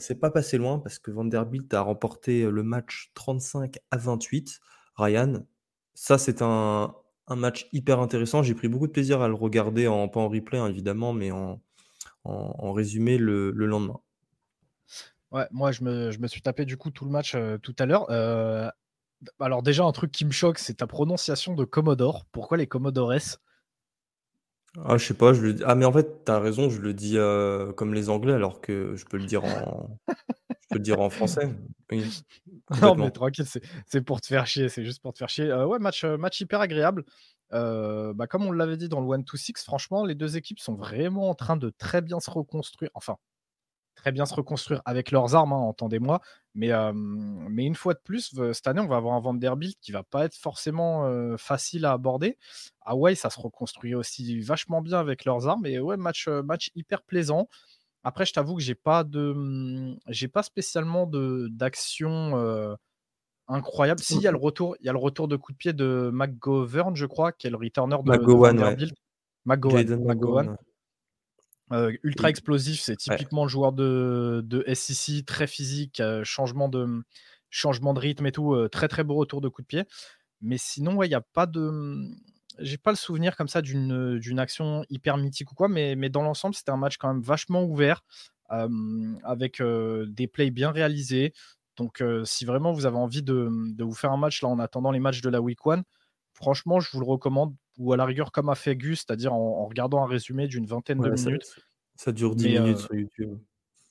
c'est pas passé loin parce que Vanderbilt a remporté le match 35 à 28. Ryan, ça c'est un, match hyper intéressant. J'ai pris beaucoup de plaisir à le regarder, en, pas en replay hein, évidemment, mais en, résumé le, le, lendemain. Ouais, moi je me, suis tapé du coup tout le match tout à l'heure. Alors déjà un truc qui me choque, c'est ta prononciation de Commodore. Pourquoi les Commodores? Ah, je sais pas, je le dis. Ah, mais en fait, t'as raison, je le dis euh, comme les Anglais, alors que je peux le dire en, je peux le dire en français. *laughs* non, mais tranquille, c'est pour te faire chier, c'est juste pour te faire chier. Euh, ouais, match, euh, match hyper agréable. bah, comme on l'avait dit dans le 1-2-6, franchement, les deux équipes sont vraiment en train de très bien se reconstruire. Enfin, très bien se reconstruire avec leurs armes, hein, entendez-moi. Mais, mais une fois de plus, cette année, on va avoir un Vanderbilt qui va pas être forcément facile à aborder. Hawaii, ça se reconstruit aussi vachement bien avec leurs armes. Et ouais, match, match hyper plaisant. Après, je t'avoue que j'ai pas de, mmh, j'ai pas spécialement de d'action incroyable. Si, il y a le retour, il y a le retour de coup de pied de McGovern, je crois, qui est le returner de, Vanderbilt. McGowan. Euh, ultra explosif, c'est typiquement le joueur de, de, SEC, très physique, euh, changement, de, changement de rythme et tout, euh, très très beau retour de coup de pied. Mais sinon, il n'y a pas de. J'ai pas le souvenir comme ça d'une action hyper mythique ou quoi, mais, mais dans l'ensemble, c'était un match quand même vachement ouvert, avec des plays bien réalisés. Donc, si vraiment vous avez envie de, de, vous faire un match là en attendant les matchs de la Week 1, franchement, je vous le recommande ou à la rigueur comme a fait Gus, c'est-à-dire en, regardant un résumé d'une vingtaine de minutes. Ça, dure 10 minutes euh, sur YouTube.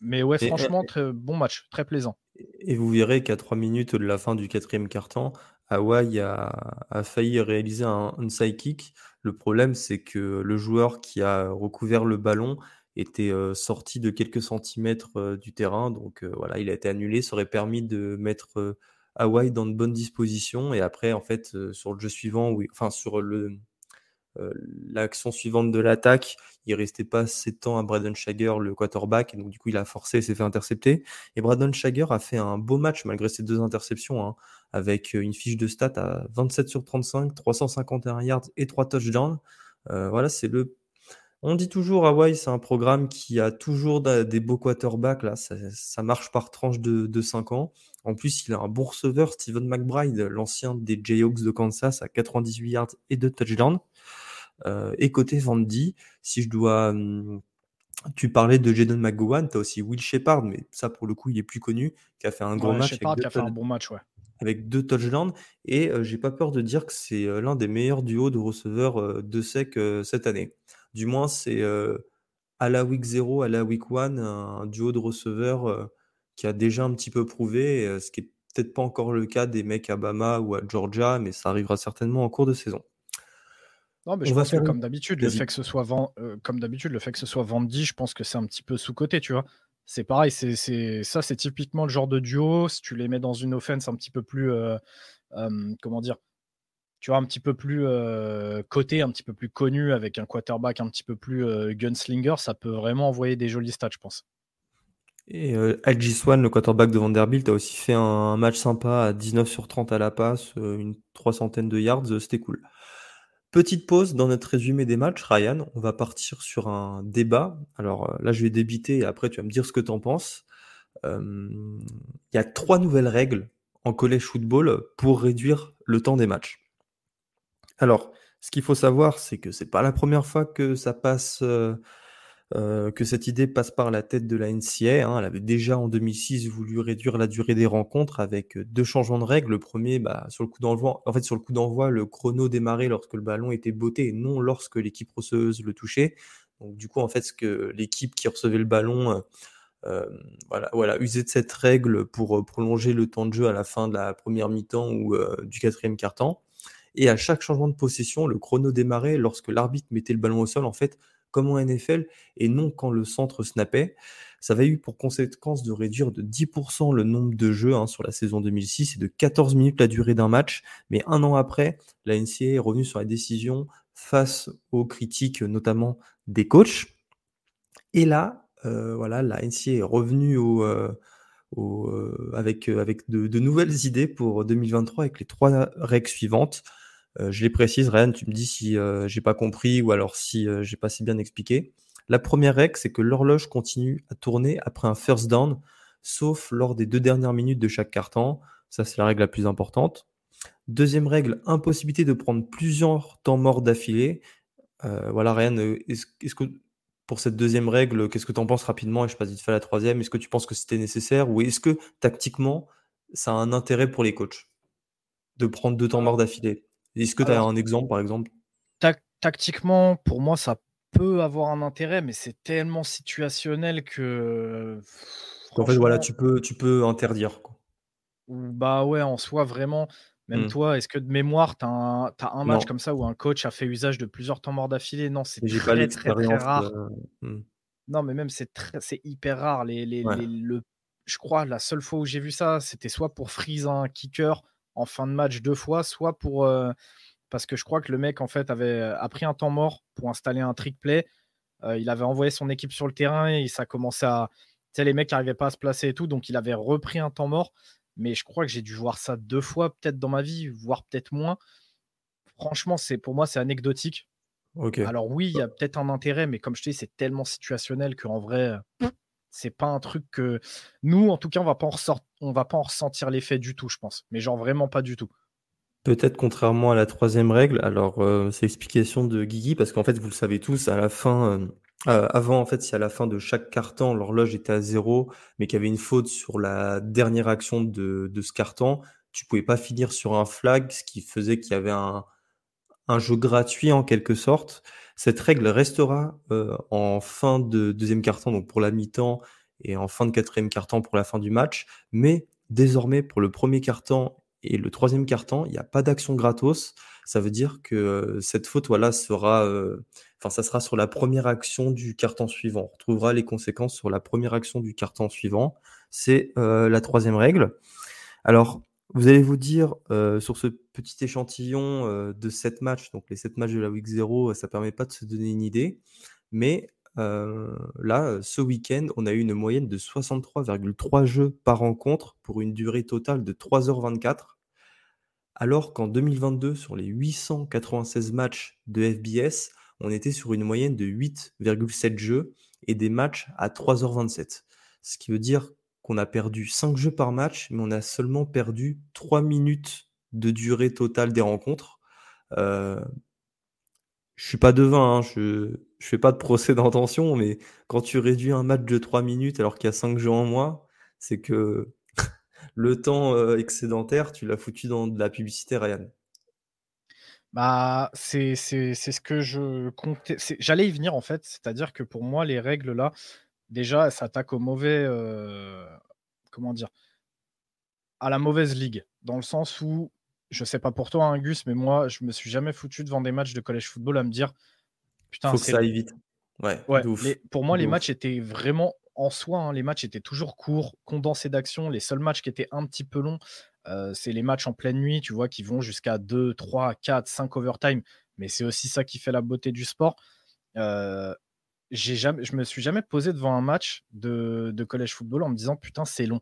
Mais ouais, franchement, très, bon match, très plaisant. Et vous verrez qu'à 3 minutes de la fin du quatrième quart-temps, Hawaii a, a, failli réaliser un side kick. Le problème, c'est que le joueur qui a recouvert le ballon était euh, sorti de quelques centimètres euh, du terrain. Donc voilà, il a été annulé. Ça aurait permis de mettre Hawaii dans de bonnes dispositions. Et après, en fait, sur le jeu suivant, enfin sur le, l'action suivante de l'attaque, il restait pas assez de temps à Braden Shager, le quarterback, et donc du coup il a forcé et s'est fait intercepter. Et Braden Shager a fait un beau match malgré ses deux interceptions, hein, avec euh, une fiche de stats à 27 sur 35, 351 yards et 3 touchdowns. Euh, voilà, c'est le. On dit toujours Hawaii, c'est un programme qui a toujours des beaux quarterbacks. Là, ça, marche par tranche de, de 5 ans. En plus, il a un bon receveur, Steven McBride, l'ancien des Jayhawks de Kansas, à 98 yards et 2 touchdowns. Euh, et côté Vandy, si je dois. Hum, tu parlais de Jaden McGowan, tu as aussi Will Shepard, mais ça pour le coup il est plus connu, qui a fait un gros match. Shepard qui a fait un bon match, ouais. Avec deux touchdowns. Et euh, j'ai pas peur de dire que c'est euh, l'un des meilleurs duos de receveurs de sec cette année. Du moins, c'est à la week 0, à la week 1, un duo de receveurs qui a déjà un petit peu prouvé, ce qui est peut-être pas encore le cas des mecs à Bama ou à Georgia, mais ça arrivera certainement en cours de saison. Non, mais je pense que comme d'habitude, le fait que ce soit euh, comme d'habitude, le fait que ce soit Vandy, je pense que c'est un petit peu sous-côté, tu vois. C'est pareil, c'est ça, c'est typiquement le genre de duo. Si tu les mets dans une offense un petit peu plus, euh, comment dire, tu vois, un petit peu plus euh, coté, un petit peu plus connu, avec un quarterback un petit peu plus gunslinger, ça peut vraiment envoyer des jolis stats, je pense. Et euh, Swan, le quarterback de Vanderbilt, a aussi fait un match sympa à 19 sur 30 à la passe, une trois centaine de yards, c'était cool. Petite pause dans notre résumé des matchs, Ryan. On va partir sur un débat. Alors euh, là, je vais débiter et après, tu vas me dire ce que tu en penses. Il y a trois nouvelles règles en college football pour réduire le temps des matchs. Alors, ce qu'il faut savoir, c'est que c'est pas la première fois que ça passe euh, euh, que cette idée passe par la tête de la NCA. Hein. Elle avait déjà en 2006 voulu réduire la durée des rencontres avec euh, deux changements de règles. Le premier, bah, sur le coup d'envoi, en fait, sur le coup d'envoi, le chrono démarrait lorsque le ballon était botté et non lorsque l'équipe receveuse le touchait. Donc, du coup, en fait, ce que l'équipe qui recevait le ballon, euh, voilà, voilà, usait de cette règle pour prolonger le temps de jeu à la fin de la première mi-temps ou du quatrième quart-temps. Et à chaque changement de possession, le chrono démarrait lorsque l'arbitre mettait le ballon au sol, en fait, comme en NFL, et non quand le centre snappait. Ça avait eu pour conséquence de réduire de 10% le nombre de jeux hein, sur la saison 2006 et de 14 minutes la durée d'un match. Mais un an après, la NCA est revenue sur la décision face aux critiques, notamment des coachs. Et là, euh, voilà, la NCA est revenue au, euh, avec, avec de, nouvelles idées pour 2023 avec les trois règles suivantes. Je les précise, Ryan, tu me dis si j'ai pas compris ou alors si j'ai pas si bien expliqué. La première règle, c'est que l'horloge continue à tourner après un first down, sauf lors des deux dernières minutes de chaque carton. Ça, c'est la règle la plus importante. Deuxième règle, impossibilité de prendre plusieurs temps morts d'affilée. Euh, voilà, Ryan, euh, est-ce que pour cette deuxième règle, qu'est-ce que tu en penses rapidement? Et je passe vite fait à la troisième. Est-ce que tu penses que c'était nécessaire ou est-ce que tactiquement, ça a un intérêt pour les coachs de prendre deux temps morts d'affilée? Est-ce que tu as un exemple, par exemple? Tactiquement, pour moi, ça peut avoir un intérêt, mais c'est tellement situationnel que. En fait, voilà, tu peux, tu peux interdire. Quoi. Bah ouais, en soi, vraiment. Même mmh. toi, est-ce que de mémoire, tu as un, un match comme ça où un coach a fait usage de plusieurs temps morts d'affilée? Non, c'est très, très, très, rare. Mmh. Non, mais même, c'est hyper rare. Les, les, le, je crois la seule fois où j'ai vu ça, c'était soit pour freeze un kicker en fin de match deux fois, soit pour. Euh, parce que je crois que le mec, en fait, avait a pris un temps mort pour installer un trick play. Euh, il avait envoyé son équipe sur le terrain et ça commençait à. Tu sais, les mecs n'arrivaient pas à se placer et tout, donc il avait repris un temps mort mais je crois que j'ai dû voir ça deux fois peut-être dans ma vie, voire peut-être moins. Franchement, c'est pour moi c'est anecdotique. Alors oui, il y a peut-être un intérêt, mais comme je te dis, c'est tellement situationnel qu'en vrai, c'est pas un truc que nous, en tout cas, on va pas en on va pas en ressentir l'effet du tout, je pense. Mais genre vraiment pas du tout. Peut-être contrairement à la troisième règle, alors euh, c'est l'explication de Guigui, parce qu'en fait, vous le savez tous, à la fin, euh, euh, avant, en fait, si à la fin de chaque carton, l'horloge était à zéro, mais qu'il y avait une faute sur la dernière action de, de ce carton, tu pouvais pas finir sur un flag, ce qui faisait qu'il y avait un, jeu gratuit en quelque sorte. Cette règle restera en fin de deuxième carton, donc pour la mi-temps, et en fin de quatrième carton pour la fin du match. Mais désormais, pour le premier carton et le troisième carton, il n'y a pas d'action gratos. Ça veut dire que euh, cette faute, voilà, sera enfin, ça sera sur la première action du carton suivant. On retrouvera les conséquences sur la première action du carton suivant. C'est euh, la troisième règle. Alors, vous allez vous dire, euh, sur ce petit échantillon euh, de 7 matchs, donc les 7 matchs de la Week 0, ça permet pas de se donner une idée. Mais là, ce week-end, on a eu une moyenne de 63,3 jeux par rencontre pour une durée totale de 3h24. Alors qu'en 2022, sur les 896 matchs de FBS, on était sur une moyenne de 8,7 jeux et des matchs à 3h27. Ce qui veut dire qu'on a perdu 5 jeux par match, mais on a seulement perdu 3 minutes de durée totale des rencontres. Euh, je suis pas devin, hein, je ne fais pas de procès d'intention, mais quand tu réduis un match de 3 minutes alors qu'il y a 5 jeux en moins, c'est que *laughs* le temps euh, excédentaire, tu l'as foutu dans de la publicité, Ryan. Bah, c'est ce que je comptais. J'allais y venir en fait, c'est-à-dire que pour moi, les règles là, déjà, elles s'attaquent au mauvais. Euh, comment dire À la mauvaise ligue. Dans le sens où, je sais pas pour toi, hein, Gus, mais moi, je me suis jamais foutu devant des matchs de collège football à me dire Putain, Faut que ça aille vite. Ouais, Ouais, pour moi, les matchs étaient vraiment en soi, hein, les matchs étaient toujours courts, condensés d'action. Les seuls matchs qui étaient un petit peu longs, euh, c'est les matchs en pleine nuit, tu vois, qui vont jusqu'à 2, 3, 4, 5 overtime. Mais c'est aussi ça qui fait la beauté du sport. Euh, jamais, je me suis jamais posé devant un match de, de collège football en me disant putain, c'est long.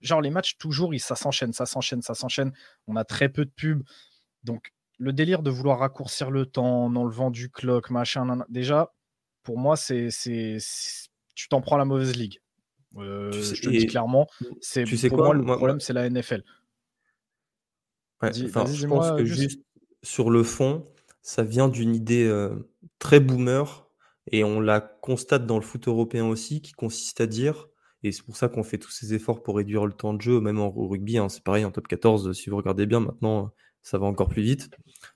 Genre, les matchs, toujours, ça s'enchaîne, ça s'enchaîne, ça s'enchaîne. On a très peu de pubs. Donc, le délire de vouloir raccourcir le temps en enlevant du clock, machin, déjà, pour moi, c'est, tu t'en prends la mauvaise ligue. Euh, je te dis clairement, c'est tu sais pour quoi, moi, le problème, c'est la NFL je pense que juste... sur le fond, ça vient d'une idée euh, très boomer et on la constate dans le foot européen aussi, qui consiste à dire, et c'est pour ça qu'on fait tous ces efforts pour réduire le temps de jeu, même au rugby, hein, c'est pareil en top 14, si vous regardez bien maintenant, ça va encore plus vite.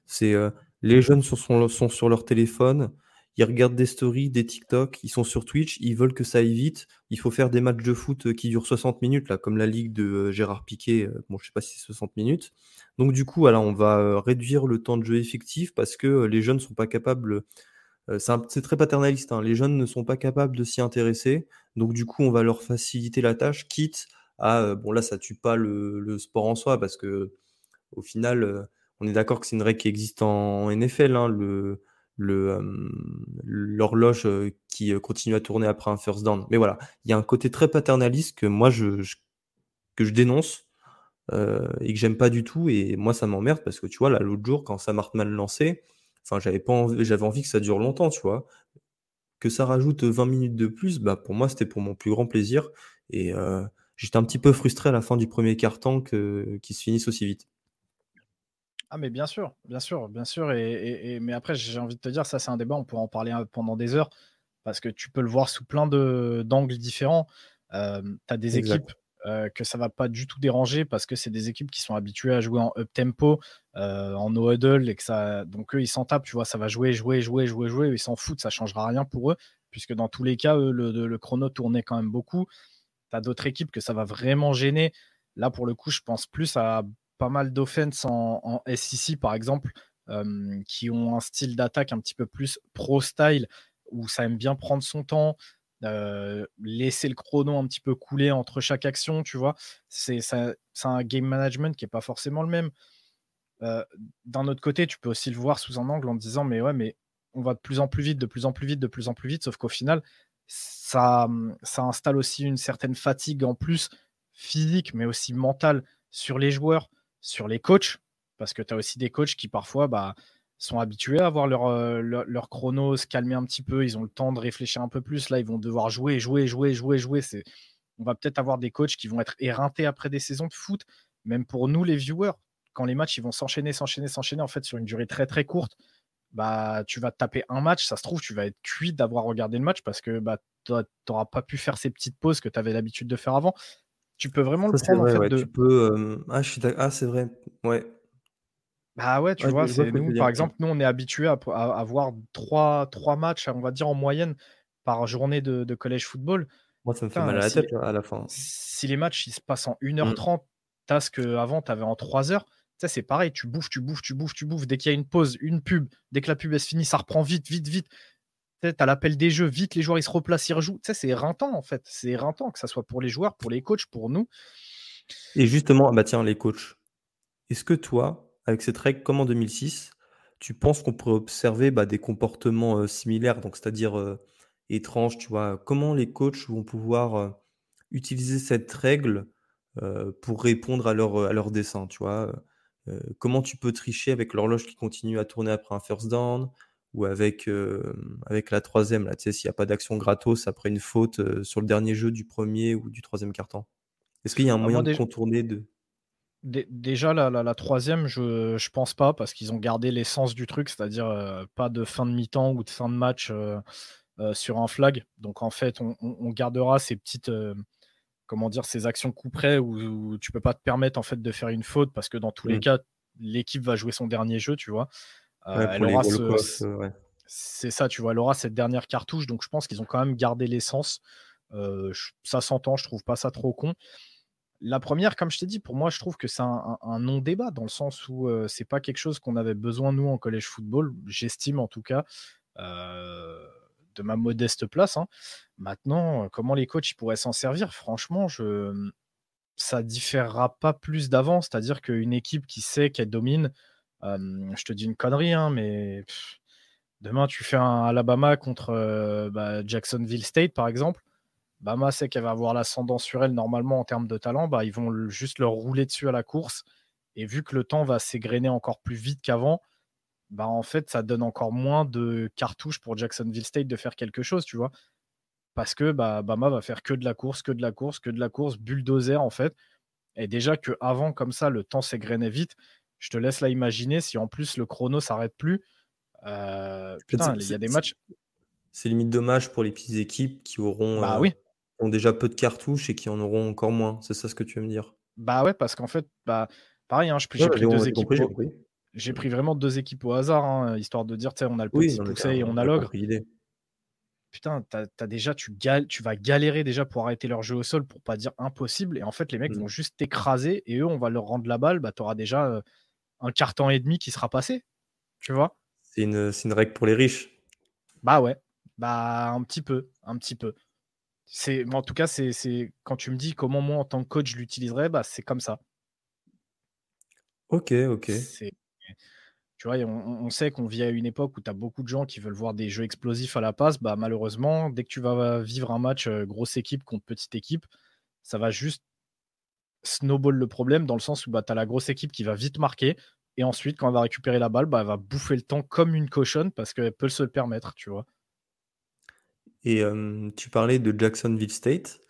C'est euh, les jeunes sont, sur leur téléphone, ils regardent des stories, des TikTok, ils sont sur Twitch, ils veulent que ça aille vite. Il faut faire des matchs de foot qui durent 60 minutes, là, comme la ligue de euh, Gérard Piquet. Bon, je sais pas si c'est 60 minutes. Donc du coup, voilà, on va euh, réduire le temps de jeu effectif parce que euh, les jeunes ne sont pas capables. Euh, c'est très paternaliste. Hein, les jeunes ne sont pas capables de s'y intéresser. Donc du coup, on va leur faciliter la tâche, quitte à bon là, ça tue pas le, sport en soi parce que au final, on est d'accord que c'est une règle qui existe en, NFL. Hein, l'horloge qui continue à tourner après un first down. Mais voilà, il y a un côté très paternaliste que moi je que dénonce et que j'aime pas du tout. Et moi, ça m'emmerde parce que tu vois, là, l'autre jour, quand m'a mal lancé, enfin, j'avais pas envie, que ça dure longtemps, tu vois. Que ça rajoute 20 minutes de plus, bah, pour moi, c'était pour mon plus grand plaisir. Et j'étais un petit peu frustré à la fin du premier quart-temps qu'il se finisse aussi vite. Ah mais bien sûr, bien sûr, bien sûr. Et, mais après, j'ai envie de te dire, ça c'est un débat, on pourrait en parler pendant des heures, parce que tu peux le voir sous plein d'angles différents. tu as des équipes que ça va pas du tout déranger parce que c'est des équipes qui sont habituées à jouer en up tempo, en no huddle et que ça, donc eux ils s'en tapent, tu vois, ça va jouer, jouer, jouer, jouer, jouer, ils s'en foutent, ça changera rien pour eux, puisque dans tous les cas, le, chrono tournait quand même beaucoup. Tu as d'autres équipes que ça va vraiment gêner. Là, pour le coup, je pense plus à pas mal d'offense en, en, SEC, par exemple, qui ont un style d'attaque un petit peu plus pro-style, où ça aime bien prendre son temps, laisser le chrono un petit peu couler entre chaque action, tu vois. C'est un game management qui n'est pas forcément le même. D'un autre côté, tu peux aussi le voir sous un angle en disant, mais ouais, mais on va de plus en plus vite, de plus en plus vite, de plus en plus vite, sauf qu'au final, ça, ça installe aussi une certaine fatigue en plus physique, mais aussi mentale sur les joueurs, sur les coachs, parce que tu as aussi des coachs qui parfois bah, sont habitués à avoir leur, euh, leur, chrono, se calmer un petit peu, ils ont le temps de réfléchir un peu plus. Là, ils vont devoir jouer, jouer, jouer, jouer, jouer. On va peut-être avoir des coachs qui vont être éreintés après des saisons de foot, même pour nous, les viewers. Quand les matchs ils vont s'enchaîner, s'enchaîner, s'enchaîner, en fait, sur une durée très très courte, bah, tu vas taper un match, ça se trouve, tu vas être cuit d'avoir regardé le match parce que bah, tu n'auras pas pu faire ces petites pauses que tu avais l'habitude de faire avant. Tu peux vraiment le prendre en fait, de... Tu peux, ah, ah, c'est vrai, ouais. Bah ouais, tu vois, c'est nous, par exemple, nous, on est habitué à, avoir trois, trois matchs, on va dire en moyenne, par journée de, collège football. Moi, ça me fait mal à la tête à la fin. Si les matchs ils se passent en 1h30, mmh. t'as ce qu'avant tu avais en 3 heures, ça c'est pareil, tu bouffes, tu bouffes, tu bouffes, tu bouffes. Dès qu'il y a une pause, une pub, dès que la pub elle se finit, ça reprend vite, vite, vite. Tu as l'appel des jeux, vite, les joueurs ils se replacent, ils rejouent. C'est éreintant en fait. C'est éreintant, que ce soit pour les joueurs, pour les coachs, pour nous. Et justement, bah tiens, les coachs, est-ce que toi, avec cette règle comme en 2006, tu penses qu'on pourrait observer bah, des comportements similaires, donc c'est-à-dire étranges, tu vois? Comment les coachs vont pouvoir utiliser cette règle pour répondre à leur, à leur dessin, tu vois? Comment tu peux tricher avec l'horloge qui continue à tourner après un first down? Ou avec, avec la troisième, là, tu sais, s'il n'y a pas d'action gratos après une faute sur le dernier jeu du premier ou du troisième quart-temps Est-ce qu'il y a un bah, moyen de contourner de déjà, la, troisième, je, ne pense pas, parce qu'ils ont gardé l'essence du truc, c'est-à-dire euh, pas de fin de mi-temps ou de fin de match euh, euh, sur un flag. Donc en fait, on, gardera ces petites, comment dire, ces actions coup près où, tu peux pas te permettre en fait de faire une faute, parce que dans tous les mmh. cas, l'équipe va jouer son dernier jeu, tu vois. C'est ça, tu vois, elle aura cette dernière cartouche, donc je pense qu'ils ont quand même gardé l'essence. ça s'entend, je trouve pas ça trop con. La première, comme je t'ai dit, pour moi, je trouve que c'est un, non-débat dans le sens où ce c'est pas quelque chose qu'on avait besoin, nous, en collège football, j'estime en tout cas, de ma modeste place. Hein. Maintenant, comment les coachs pourraient s'en servir? Franchement, je... Ça différera pas plus d'avant, c'est-à-dire qu'une équipe qui sait qu'elle domine, je te dis une connerie, hein, mais demain, tu fais un Alabama contre bah, Jacksonville State, par exemple Bama sait qu'elle va avoir l'ascendant sur elle normalement en termes de talent, bah, ils vont juste leur rouler dessus à la course. Et vu que le temps va s'égrener encore plus vite qu'avant, bah, en fait, ça donne encore moins de cartouches pour Jacksonville State de faire quelque chose, tu vois. Parce que bah, Bama va faire que de la course, que de la course, que de la course, bulldozer en fait. Et déjà que avant comme ça, le temps s'égrenait vite, je te laisse là imaginer si en plus le chrono s'arrête plus. Euh, putain, il y a des matchs. C'est limite dommage pour les petites équipes qui auront. Bah euh, oui ont déjà peu de cartouches et qui en auront encore moins. C'est ça ce que tu veux me dire? Bah ouais, parce qu'en fait, bah, pareil, hein, j'ai pris, deux équipes. J'ai pris vraiment deux équipes au hasard, hein, histoire de dire, tu sais, on a le petit poussé et on a l'ogre. Putain, as, déjà, tu, tu vas galérer déjà pour arrêter leur jeu au sol pour pas dire impossible. Et en fait, les mecs mmh. vont juste t'écraser et eux, on va leur rendre la balle. Bah, tu auras déjà euh, un quart temps et demi qui sera passé. Tu vois C'est une, une règle pour les riches. Bah ouais. Bah un petit peu. Un petit peu. C'est, en tout cas, c'est, quand tu me dis comment moi en tant que coach je l'utiliserais, bah, c'est comme ça. Ok, ok. tu vois, on, sait qu'on vit à une époque où tu as beaucoup de gens qui veulent voir des jeux explosifs à la passe. Bah, malheureusement, dès que tu vas vivre un match grosse équipe contre petite équipe, ça va juste snowball le problème dans le sens où bah, tu as la grosse équipe qui va vite marquer. Et ensuite, quand elle va récupérer la balle, bah, elle va bouffer le temps comme une cochonne parce qu'elle peut se le permettre, tu vois. Et tu parlais de Jacksonville State.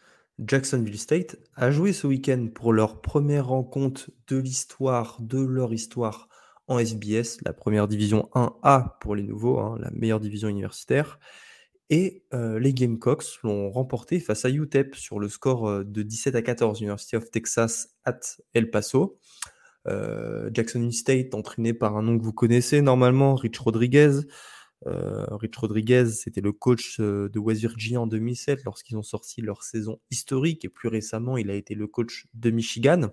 Jacksonville State a joué ce week-end pour leur première rencontre de l'histoire, de leur histoire en SBS, la première division 1A pour les nouveaux, hein, la meilleure division universitaire. Et les Gamecocks l'ont remporté face à UTEP sur le score de 17 à 14, University of Texas at El Paso. Jacksonville State, entraîné par un nom que vous connaissez normalement, Rich Rodriguez. Rich Rodriguez, c'était le coach de West Virginia en 2007 lorsqu'ils ont sorti leur saison historique. Et plus récemment, il a été le coach de Michigan.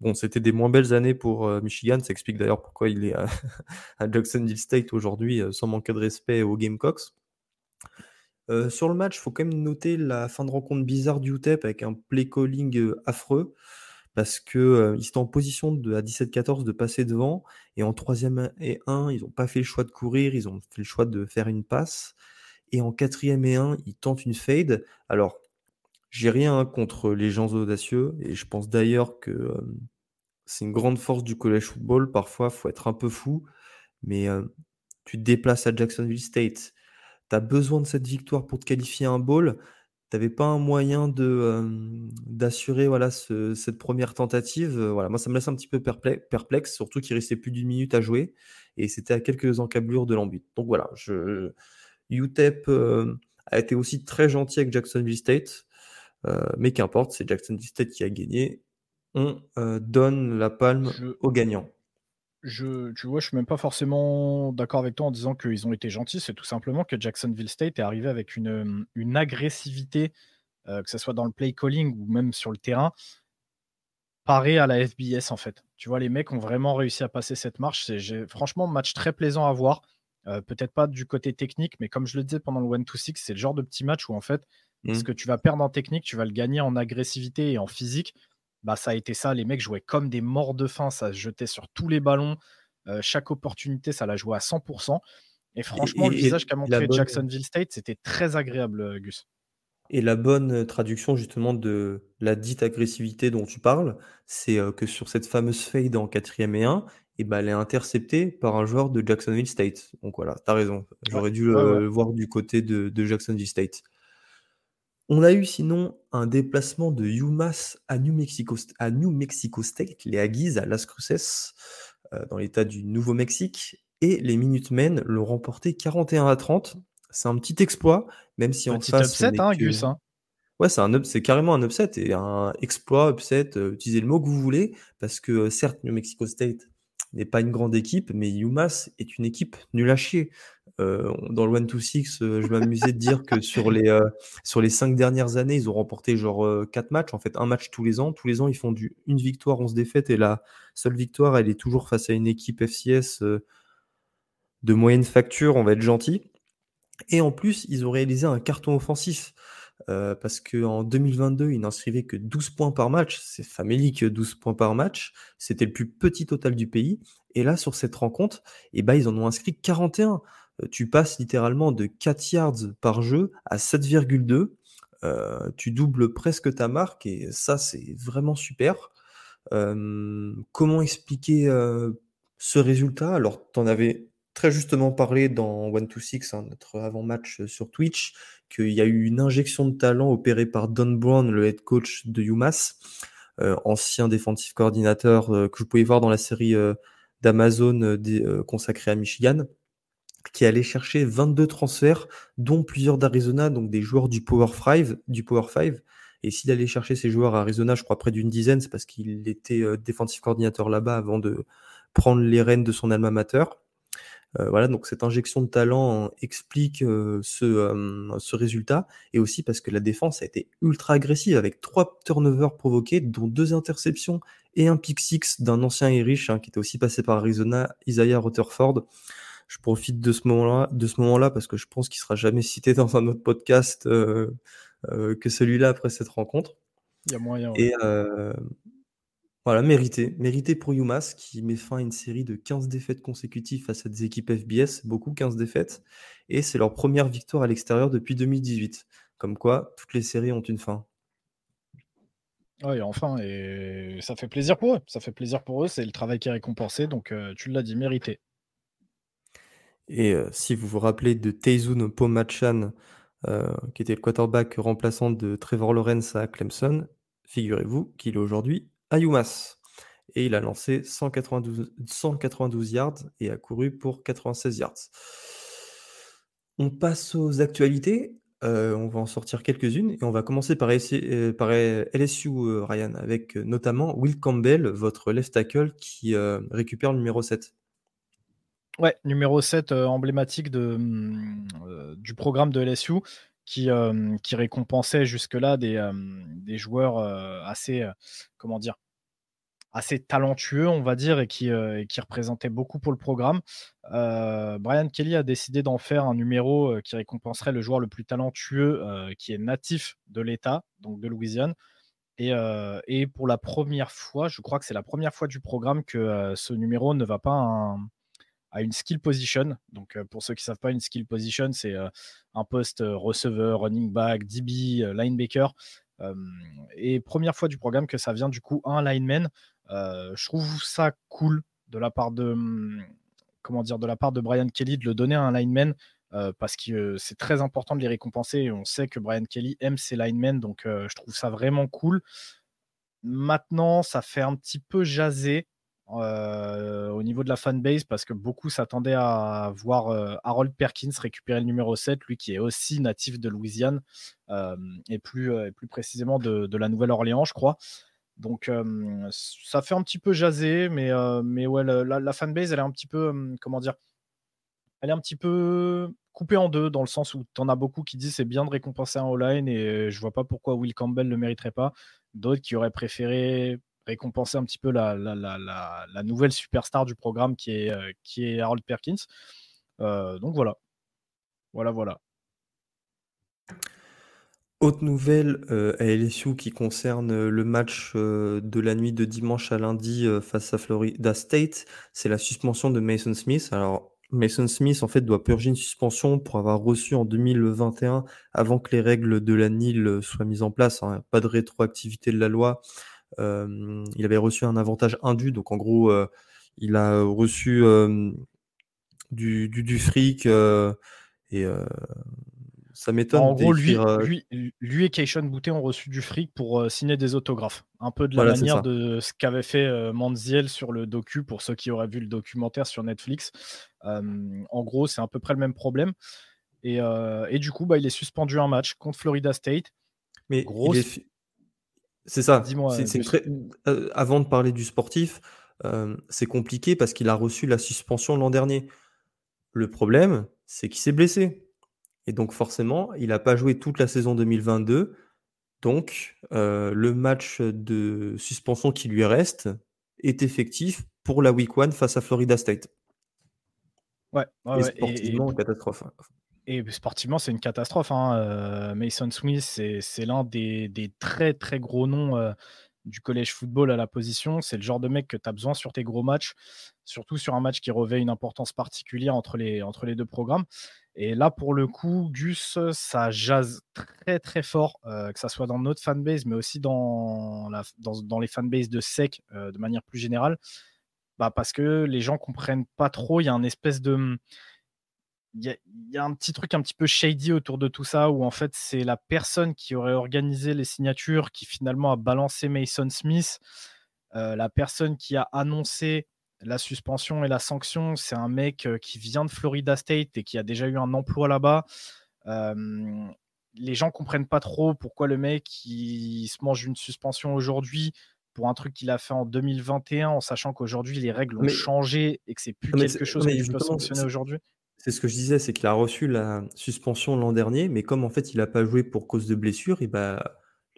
Bon, c'était des moins belles années pour Michigan. Ça explique d'ailleurs pourquoi il est à, *laughs* à Jacksonville State aujourd'hui, sans manquer de respect aux Gamecocks. Sur le match, il faut quand même noter la fin de rencontre bizarre du UTEP avec un play calling affreux parce qu'ils euh, étaient en position de, à 17-14 de passer devant et en troisième et 1, ils n'ont pas fait le choix de courir, ils ont fait le choix de faire une passe et en quatrième et 1, ils tentent une fade. Alors, j'ai rien contre les gens audacieux et je pense d'ailleurs que c'est une grande force du college football. Parfois, faut être un peu fou, mais tu te déplaces à Jacksonville State, tu as besoin de cette victoire pour te qualifier un bowl. Tu n'avais pas un moyen de, d'assurer voilà, cette première tentative. voilà, moi, ça me laisse un petit peu perplexe, surtout qu'il restait plus d'une minute à jouer et c'était à quelques encablures de l'embut. Donc voilà, je, UTEP a été aussi très gentil avec Jacksonville State, mais qu'importe, c'est Jacksonville State qui a gagné. On donne la palme aux gagnants. Je, tu vois, je suis même pas forcément d'accord avec toi en disant qu'ils ont été gentils. C'est tout simplement que Jacksonville State est arrivé avec une, une agressivité, euh, que ce soit dans le play calling ou même sur le terrain, paré à la FBS en fait. Tu vois, les mecs ont vraiment réussi à passer cette marche. C'est franchement match très plaisant à voir. Euh, peut-être pas du côté technique, mais comme je le disais pendant le 1-2-6, c'est le genre de petit match où en fait, ce mmh. que tu vas perdre en technique, tu vas le gagner en agressivité et en physique bah, ça a été ça. Les mecs jouaient comme des morts de faim, ça se jetait sur tous les ballons. Euh, chaque opportunité, ça l'a joué à 100%. Et franchement, le visage qu'a montré Jacksonville State, c'était très agréable, euh, Gus. Et la bonne euh, traduction justement de la dite agressivité dont tu parles, c'est que sur cette fameuse fade en 4 et 1, et bah, elle est interceptée par un joueur de Jacksonville State. Donc voilà, tu as raison. J'aurais dû le voir du côté de, de Jacksonville State. On a eu sinon un déplacement de UMass à New Mexico, à New Mexico State, les Aggies à Las Cruces, euh, dans l'état du Nouveau-Mexique, et les Minutemen l'ont remporté 41 à 30. C'est un petit exploit, même si en face. upset, hein, Gus. Hein. Ouais, c'est, un, c'est carrément un upset et un exploit, upset, euh, utilisez le mot que vous voulez, parce que euh, certes, New Mexico State n'est pas une grande équipe, mais UMass est une équipe nulle à chier. Euh, dans le 1-2-6, euh, je m'amusais de dire que sur les, euh, sur les cinq dernières années, ils ont remporté genre quatre matchs, en fait un match tous les ans. Tous les ans, ils font une victoire, 11 défaites, et la seule victoire, elle est toujours face à une équipe FCS de moyenne facture, on va être gentil. Et en plus, ils ont réalisé un carton offensif. parce qu'en 2022, ils n'inscrivaient que 12 points par match. C'est famélique, 12 points par match. C'était le plus petit total du pays. Et là, sur cette rencontre, eh ben, ils en ont inscrit 41. Euh, tu passes littéralement de 4 yards par jeu à 7,2. Euh, tu doubles presque ta marque et ça, c'est vraiment super. Euh, comment expliquer ce résultat? Alors, tu en avais très justement parlé dans 1-2-6, hein, notre avant-match sur Twitch, qu'il y a eu une injection de talent opérée par Don Brown, le head coach de UMass, ancien défensif coordinateur que vous pouvez voir dans la série d'Amazon consacrée à Michigan qui allait chercher 22 transferts, dont plusieurs d'Arizona, donc des joueurs du Power 5. Du Power 5. Et s'il allait chercher ces joueurs à Arizona, je crois près d'une dizaine, c'est parce qu'il était euh, défensif coordinateur là-bas avant de prendre les rênes de son alma mater. Euh, voilà, donc cette injection de talent explique euh, ce, ce, résultat, et aussi parce que la défense a été ultra agressive, avec trois turnovers provoqués, dont deux interceptions et un pick six d'un ancien Irish hein, qui était aussi passé par Arizona, Isaiah Rutherford. Je profite de ce moment-là, de ce moment-là parce que je pense qu'il sera jamais cité dans un autre podcast euh, euh, que celui-là après cette rencontre. Il y a moyen. Et euh, voilà, mérité, mérité pour UMass qui met fin à une série de 15 défaites consécutives face à des équipes FBS, beaucoup 15 défaites, et c'est leur première victoire à l'extérieur depuis 2018. Comme quoi, toutes les séries ont une fin. Oui, enfin, et ça fait plaisir pour eux. Ça fait plaisir pour eux, c'est le travail qui est récompensé, donc tu l'as dit, mérité. Et si vous vous rappelez de Teizun Pomachan, qui était le quarterback remplaçant de Trevor Lawrence à Clemson, figurez-vous qu'il est aujourd'hui à UMass. Et il a lancé 192, 192 yards et a couru pour 96 yards. On passe aux actualités. Euh, on va en sortir quelques-unes et on va commencer par, euh, par LSU, euh, Ryan, avec notamment Will Campbell, votre left tackle qui récupère le numéro 7. Ouais, numéro 7 emblématique de, mm, du programme de LSU qui, qui récompensait jusque-là des, des joueurs assez, comment dire, assez talentueux, on va dire, et qui, euh, qui représentait beaucoup pour le programme. Euh, Brian Kelly a décidé d'en faire un numéro euh, qui récompenserait le joueur le plus talentueux qui est natif de l'État, donc de Louisiane. Et, et, pour la première fois, je crois que c'est la première fois du programme que ce numéro ne va pas une skill position. Donc, pour ceux qui ne savent pas, une skill position, c'est un poste receveur, running back, DB, linebacker. et première fois du programme que ça vient du coup un lineman. Euh, je trouve ça cool de la part de comment dire de la part de Brian Kelly de le donner à un lineman euh, parce que euh, c'est très important de les récompenser. on sait que Brian Kelly aime ses linemen, donc je trouve ça vraiment cool. Maintenant, ça fait un petit peu jaser au niveau de la fanbase parce que beaucoup s'attendaient à voir Harold Perkins récupérer le numéro 7, lui qui est aussi natif de Louisiane et, plus, plus précisément de la Nouvelle-Orléans, je crois. Donc ça fait un petit peu jaser, mais, mais ouais, la, fanbase, elle est un petit peu, comment dire, elle est un petit peu coupée en deux, dans le sens où tu en as beaucoup qui disent c'est bien de récompenser un all-line et je vois pas pourquoi Will Campbell ne le mériterait pas. D'autres qui auraient préféré récompenser un petit peu la, nouvelle superstar du programme qui est, qui est Harold Perkins. donc voilà. Voilà, voilà. Autre nouvelle euh, à LSU qui concerne euh, le match euh, de la nuit de dimanche à lundi face à Florida State, c'est la suspension de Mason Smith. Alors, Mason Smith, en fait, doit purger une suspension pour avoir reçu en 2021, avant que les règles de la NIL soient mises en place, hein, pas de rétroactivité de la loi. Il avait reçu un avantage indu, donc en gros, il a reçu du, du, du, fric et ça m'étonne. En gros, lui, lui, et Keishon Boutet ont reçu du fric pour euh, signer des autographes. Un peu de la manière de ce qu'avait fait euh, Manziel sur le docu, pour ceux qui auraient vu le documentaire sur Netflix. en gros, c'est à peu près le même problème. Et, euh, du coup, bah, il est suspendu un match contre Florida State. Mais c'est ça. Dis-moi. Avant de parler du sportif, c'est compliqué parce qu'il a reçu la suspension l'an dernier. Le problème, c'est qu'il s'est blessé. Et donc forcément, il n'a pas joué toute la saison 2022. Donc euh, le match de suspension qui lui reste est effectif pour la Week 1 face à Florida State. Ouais, et sportivement, catastrophe. Et sportivement, c'est une catastrophe. Hein. Euh, Mason Smith, c'est l'un des, très très gros noms euh, du collège football à la position. C'est le genre de mec que tu as besoin sur tes gros matchs, surtout sur un match qui revêt une importance particulière entre les, entre les deux programmes. Et là, pour le coup, Gus, ça jase très très fort, euh, que ce soit dans notre fanbase, mais aussi dans, dans, les fanbases de SEC de manière plus générale. Bah, parce que les gens comprennent pas trop. Il y a un espèce de. Il y, a, un petit truc un petit peu shady autour de tout ça, où en fait, c'est la personne qui aurait organisé les signatures qui finalement a balancé Mason Smith. Euh, la personne qui a annoncé la suspension et la sanction, c'est un mec qui vient de Florida State et qui a déjà eu un emploi là-bas. les gens comprennent pas trop pourquoi le mec il se mange une suspension aujourd'hui pour un truc qu'il a fait en 2021 en sachant qu'aujourd'hui les règles ont changé et que c'est plus quelque chose que tu peux sanctionner aujourd'hui. C'est ce que je disais, c'est qu'il a reçu la suspension l'an dernier, mais comme en fait il n'a pas joué pour cause de blessure, et bah,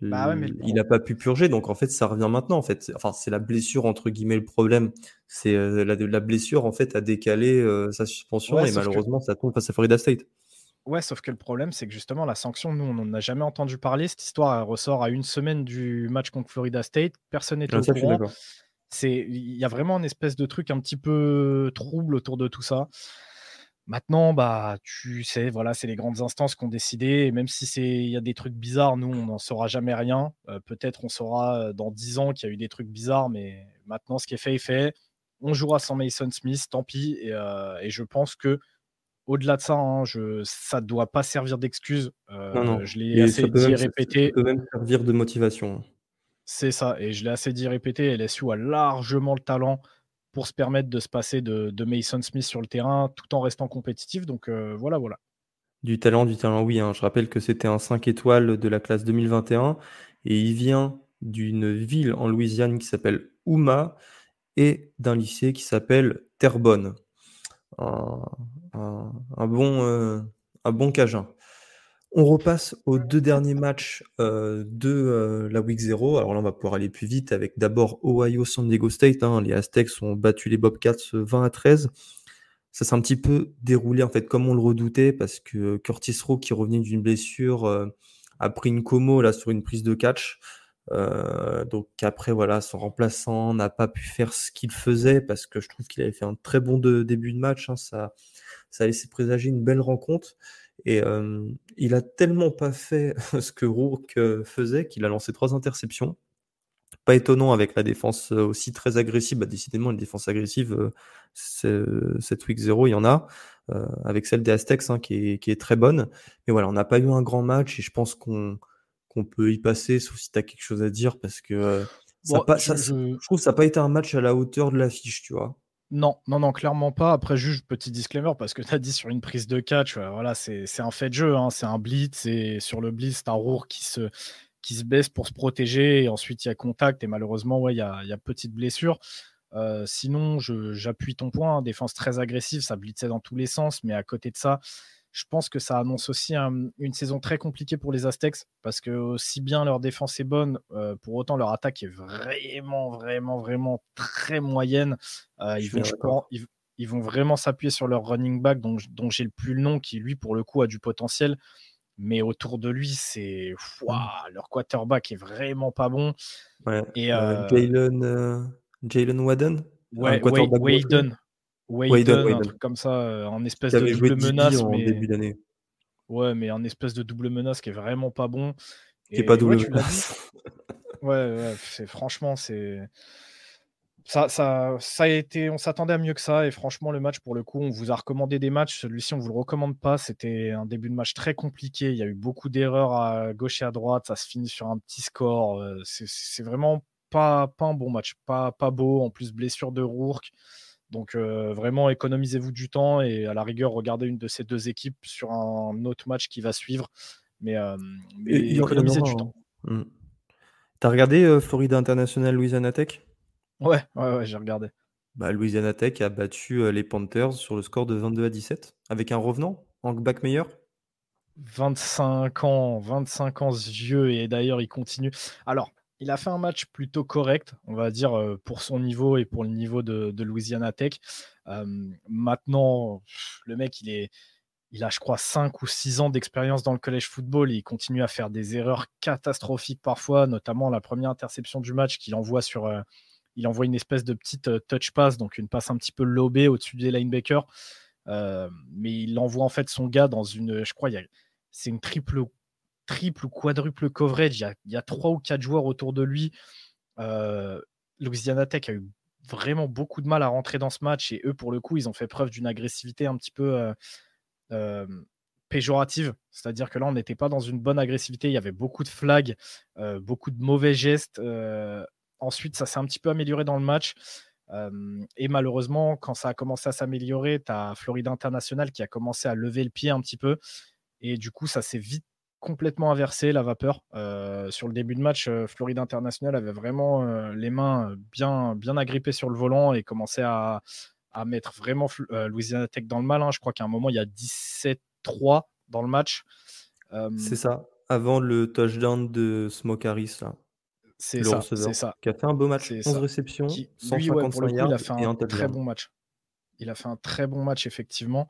bah il n'a pas pu purger, donc en fait, ça revient maintenant. En fait, enfin, c'est la blessure entre guillemets le problème. C'est euh, la, la, blessure en fait a décalé euh, sa suspension et malheureusement, ça tombe face à Florida State. Ouais, sauf que le problème, c'est que justement, la sanction, nous, on n'en a jamais entendu parler. Cette histoire ressort à une semaine du match contre Florida State. Personne n'est au courant. il y a vraiment une espèce de truc un petit peu trouble autour de tout ça. Maintenant, bah, tu sais, voilà, c'est les grandes instances qui ont décidé. Et même si il y a des trucs bizarres, nous, on n'en saura jamais rien. Euh, peut-être on saura dans 10 ans qu'il y a eu des trucs bizarres, mais maintenant, ce qui est fait est fait. On jouera sans Mason Smith, tant pis. Et, je pense que au-delà de ça, hein, je, ça ne doit pas servir d'excuse. je l'ai assez dit répété. Ça peut même servir de motivation. C'est ça, et je l'ai assez dit répété, LSU a largement le talent pour se permettre de se passer de, Mason Smith sur le terrain tout en restant compétitif. Donc euh, voilà, voilà. Du talent, du talent, oui. Hein. Je rappelle que c'était un 5 étoiles de la classe 2021 et il vient d'une ville en Louisiane qui s'appelle Houma et d'un lycée qui s'appelle Terrebonne. Un, bon, euh, un bon Cajun. On repasse aux deux derniers matchs euh, de euh, la Week 0. Alors là, on va pouvoir aller plus vite avec d'abord Ohio San Diego State. Hein. Les Aztecs ont battu les Bobcats 20 à 13. Ça s'est un petit peu déroulé en fait comme on le redoutait parce que Curtis Rowe qui revenait d'une blessure euh, a pris une como là sur une prise de catch. donc après voilà, son remplaçant n'a pas pu faire ce qu'il faisait parce que je trouve qu'il avait fait un très bon début de match. Hein. Ça, ça a laissé présager une belle rencontre. Et il a tellement pas fait *laughs* ce que Rourke faisait qu'il a lancé trois interceptions. Pas étonnant avec la défense aussi très agressive. Bah, décidément, une défense agressive, cette week 0, il y en a. avec celle des Aztecs hein, qui, est, très bonne. Mais voilà, on n'a pas eu un grand match et je pense qu'on peut y passer, sauf si tu as quelque chose à dire, parce que je, je, trouve que ça n'a pas été un match à la hauteur de l'affiche, tu vois. Non, non, non, clairement pas. Après, juste petit disclaimer, parce que tu as dit sur une prise de catch, euh, voilà, c'est un fait de jeu, hein, c'est un blitz, et sur le blitz, tu as Rour qui se, qui se baisse pour se protéger, et ensuite il y a contact, et malheureusement, ouais, il y a, y a petite blessure. Euh, sinon, j'appuie ton point, hein, défense très agressive, ça blitzait dans tous les sens, mais à côté de ça, je pense que ça annonce aussi une saison très compliquée pour les Aztecs parce que aussi bien leur défense est bonne, euh, pour autant leur attaque est vraiment, vraiment, vraiment très moyenne. Euh, ils, vont, ils, vont vraiment s'appuyer sur leur running back, dont, dont j'ai le plus le nom, qui lui, pour le coup, a du potentiel. Mais autour de lui, c'est mmh. leur quarterback est vraiment pas bon. Et euh, Jalen, Wadden Ouais, Wayden, un truc comme ça, euh, en espèce de double menace. En mais... début d'année. Ouais, mais en espèce de double menace qui est vraiment pas bon. Qui est pas double ouais, menace. ouais, ouais, c'est franchement, c'est. Ça, ça, ça a été, on s'attendait à mieux que ça et franchement le match pour le coup, on vous a recommandé des matchs. Celui-ci, on vous le recommande pas. C'était un début de match très compliqué. Il y a eu beaucoup d'erreurs à gauche et à droite. Ça se finit sur un petit score. Euh, c'est vraiment pas, pas un bon match, pas, pas beau. En plus blessure de Rourke. Donc euh, vraiment, économisez-vous du temps et à la rigueur, regardez une de ces deux équipes sur un autre match qui va suivre. Mais, euh, économisez du temps. Hmm. T'as regardé euh, Florida International Louisiana Tech? Ouais, ouais, ouais j'ai regardé. Bah, Louisiana Tech a battu les Panthers sur le score de 22 à 17 avec un revenant, Hank Backmeyer? 25 ans, 25 ans ce vieux et d'ailleurs il continue. Alors, il a fait un match plutôt correct, on va dire, euh, pour son niveau et pour le niveau de, Louisiana Tech. Euh, maintenant, le mec, il, a, je crois, 5 ou 6 ans d'expérience dans le collège football. il continue à faire des erreurs catastrophiques parfois, notamment la première interception du match qu'il envoie sur. Euh, il envoie une espèce de petite touch pass, donc une passe un petit peu lobée au-dessus des linebackers. mais il envoie en fait son gars dans une. Je crois, c'est une triple triple ou quadruple coverage. Il y a, trois ou quatre joueurs autour de lui. Euh, Louisiana Tech a eu vraiment beaucoup de mal à rentrer dans ce match et eux, pour le coup, ils ont fait preuve d'une agressivité un petit peu euh, euh, péjorative. C'est-à-dire que là, on n'était pas dans une bonne agressivité. Il y avait beaucoup de flags, beaucoup de mauvais gestes. ensuite, ça s'est un petit peu amélioré dans le match. et malheureusement, quand ça a commencé à s'améliorer, tu as Florida International qui a commencé à lever le pied un petit peu. Et du coup, ça s'est vite complètement inversé la vapeur. Euh, sur le début de match, euh, Floride International avait vraiment euh, les mains bien, bien agrippées sur le volant et commençait à, mettre vraiment Louisiana Tech dans le mal. Hein. Je crois qu'à un moment, il y a 17-3 dans le match. c'est ça, avant le touchdown de Smoke Harris. C'est ça, c'est ça. Qui a fait un beau match, 11 réceptions, qui, lui, pour le coup, il a fait un très bon match. Il a fait un très bon match, effectivement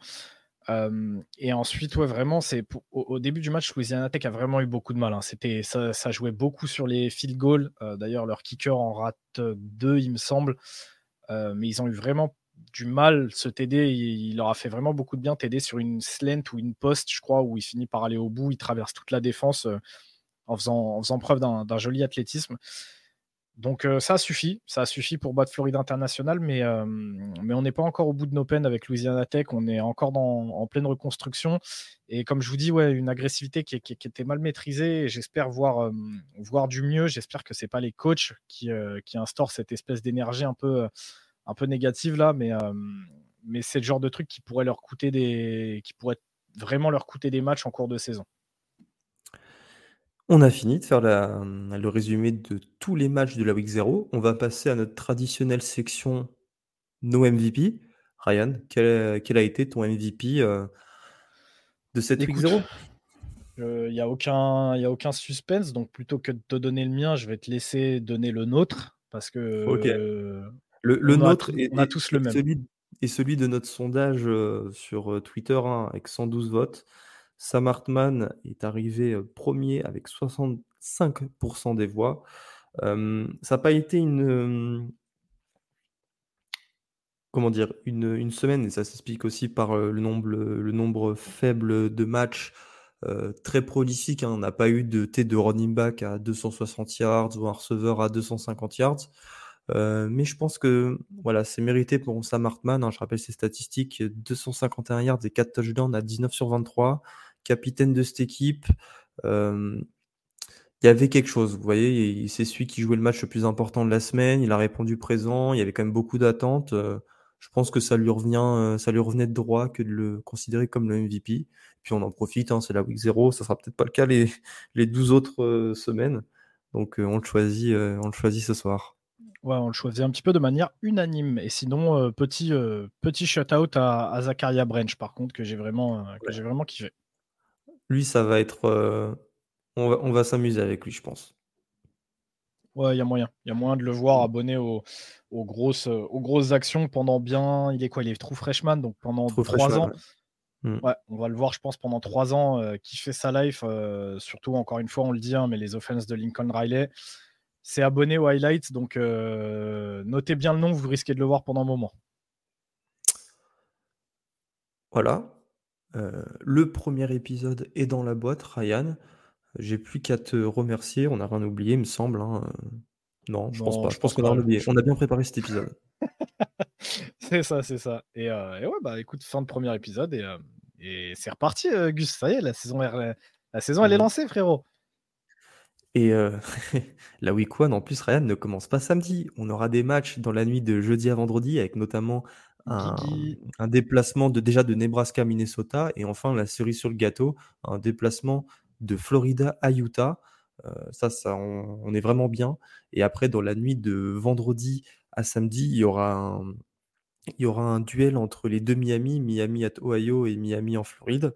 et ensuite, ouais, vraiment, c'est au, début du match, Louisiana Tech a vraiment eu beaucoup de mal. Hein. C'était, ça, jouait beaucoup sur les field goals. D'ailleurs, leur kicker en rate deux, il me semble. mais ils ont eu vraiment du mal, ce TD, il, leur a fait vraiment beaucoup de bien. TD sur une slant ou une poste, je crois, où il finit par aller au bout, il traverse toute la défense en, faisant, en faisant preuve d'un joli athlétisme. Donc euh, ça suffit, ça suffit pour battre Floride International, mais, euh, mais on n'est pas encore au bout de nos peines avec Louisiana Tech, on est encore en pleine reconstruction. Et comme je vous dis, ouais, une agressivité qui, était mal maîtrisée, j'espère voir, euh, voir du mieux, j'espère que ce n'est pas les coachs qui, instaurent cette espèce d'énergie un peu, un peu négative là, mais, mais c'est le genre de truc qui pourrait leur coûter des, qui pourrait vraiment leur coûter des matchs en cours de saison. On a fini de faire le résumé de tous les matchs de la week 0. On va passer à notre traditionnelle section No MVP. Ryan, quel, a été ton MVP euh, de cette week 0 Il n'y a, aucun, a aucun suspense, donc plutôt que de te donner le mien, je vais te laisser donner le nôtre, parce que le, nôtre on a, tous le même. Celui, et celui de notre sondage euh, sur euh, Twitter hein, avec 112 votes. Sam Hartman est arrivé premier avec 65% des voix. ça n'a pas été une, comment dire, une, semaine, et ça s'explique aussi par le, nombre, le nombre faible de matchs très prolifiques. Hein. On n'a pas eu de T de running back à 260 yards ou un receveur à 250 yards. mais je pense que voilà, c'est mérité pour Sam Hartman. Hein. je rappelle ses statistiques 251 yards et 4 touchdowns à 19 sur 23 capitaine de cette équipe. il y avait quelque chose, vous voyez, c'est celui qui jouait le match le plus important de la semaine, il a répondu présent, il y avait quand même beaucoup d'attentes. je pense que ça lui revient, ça lui revenait de droit que de le considérer comme le MVP. Puis on en profite, hein, c'est la week 0, ça sera peut-être pas le cas les, *laughs* les 12 autres semaines. Donc on le choisit, on le choisit ce soir. Ouais, on le choisit un petit peu de manière unanime. Et sinon, petit, petit shout-out à, Zakaria Branch, par contre, que j'ai vraiment, que j'ai vraiment kiffé. Lui, ça va être. Euh, on va, s'amuser avec lui, je pense. Ouais, il y a moyen. Il y a moyen de le voir abonné aux, grosses, aux grosses actions pendant bien. Il est quoi Il est true freshman, donc pendant trois ans. Hmm. Ouais. on va le voir, je pense, pendant trois ans, euh, qui fait sa life. Euh, surtout, encore une fois, on le dit, hein, mais les offenses de Lincoln Riley. C'est abonné aux highlights, donc notez bien le nom, vous risquez de le voir pendant un moment. Voilà. Euh, le premier épisode est dans la boîte, Ryan. J'ai plus qu'à te remercier. On n'a rien oublié, il me semble. Hein. Non, je pense pas. Je, pense, qu'on a rien oublié. On a bien préparé cet épisode. *laughs* c'est ça, c'est ça. Euh, et, ouais, bah écoute, fin de premier épisode et, euh, c'est reparti, Gus. Ça y est, la saison, la saison elle est mmh. lancée, frérot. Et *laughs* la week one, en plus, Ryan ne commence pas samedi. On aura des matchs dans la nuit de jeudi à vendredi, avec notamment un, déplacement de, déjà de Nebraska Minnesota et enfin la cerise sur le gâteau, un déplacement de Florida à Utah. Euh, ça, ça on, est vraiment bien. Et après, dans la nuit de vendredi à samedi, il y aura un, il y aura un duel entre les deux Miami, Miami à Ohio et Miami en Floride.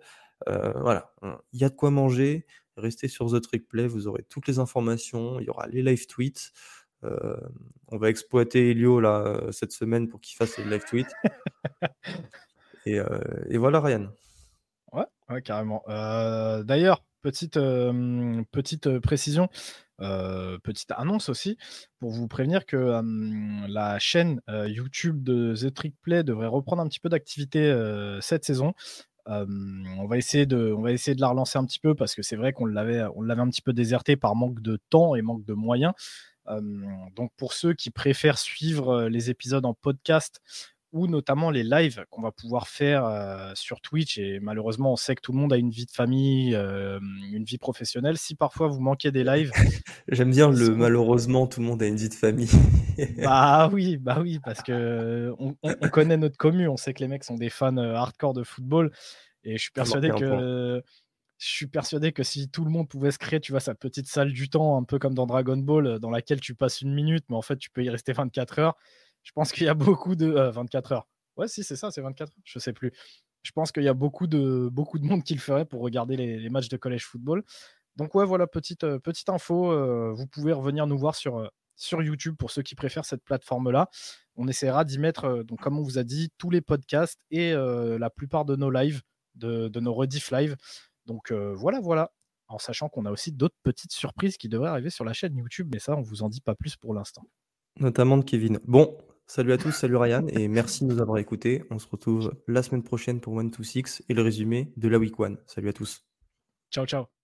Euh, voilà, il y a de quoi manger. Restez sur The Trick Play, vous aurez toutes les informations. Il y aura les live tweets. Euh, on va exploiter Elio là, euh, cette semaine pour qu'il fasse le live tweet. *laughs* Euh, et, voilà, Ryan. Ouais, carrément. D'ailleurs, petite, petite précision, petite annonce aussi, pour vous prévenir que la chaîne YouTube de The Trick Play devrait reprendre un petit peu d'activité cette saison. on, va essayer de, on va essayer de la relancer un petit peu parce que c'est vrai qu'on l'avait, on l'avait un petit peu déserté par manque de temps et manque de moyens donc pour ceux qui préfèrent suivre les épisodes en podcast ou notamment les lives qu'on va pouvoir faire sur Twitch. Et malheureusement, on sait que tout le monde a une vie de famille, une vie professionnelle. Si parfois vous manquez des lives. *laughs* J'aime bien le malheureusement, tout le monde a une vie de famille. bah *laughs* oui, bah oui, parce que on, connaît notre commu, on sait que les mecs sont des fans hardcore de football. Et je suis persuadé que je suis persuadé que si tout le monde pouvait se créer, tu vois, sa petite salle du temps, un peu comme dans Dragon Ball, euh, dans laquelle tu passes une minute, mais en fait, tu peux y rester 24 heures. Je pense qu'il y a beaucoup de. 24 euh, heures. Ouais, si, c'est ça, c'est 24 heures. Je sais plus. Je pense qu'il y a beaucoup de, beaucoup de monde qui le ferait pour regarder les, matchs de collège football. Donc, ouais, voilà, petite, euh, petite info. vous pouvez revenir nous voir sur, sur YouTube pour ceux qui préfèrent cette plateforme-là. On essaiera d'y mettre, donc, comme on vous a dit, tous les podcasts et la plupart de nos lives, de, de nos rediff live. Donc voilà, voilà. En sachant qu'on a aussi d'autres petites surprises qui devraient arriver sur la chaîne YouTube, mais ça, on vous en dit pas plus pour l'instant. Notamment de Kevin. Bon, Salut à tous, salut Ryan et merci de nous avoir écoutés. On se retrouve la semaine prochaine pour One to Six et le résumé de la Week One. Salut à tous. Ciao, ciao.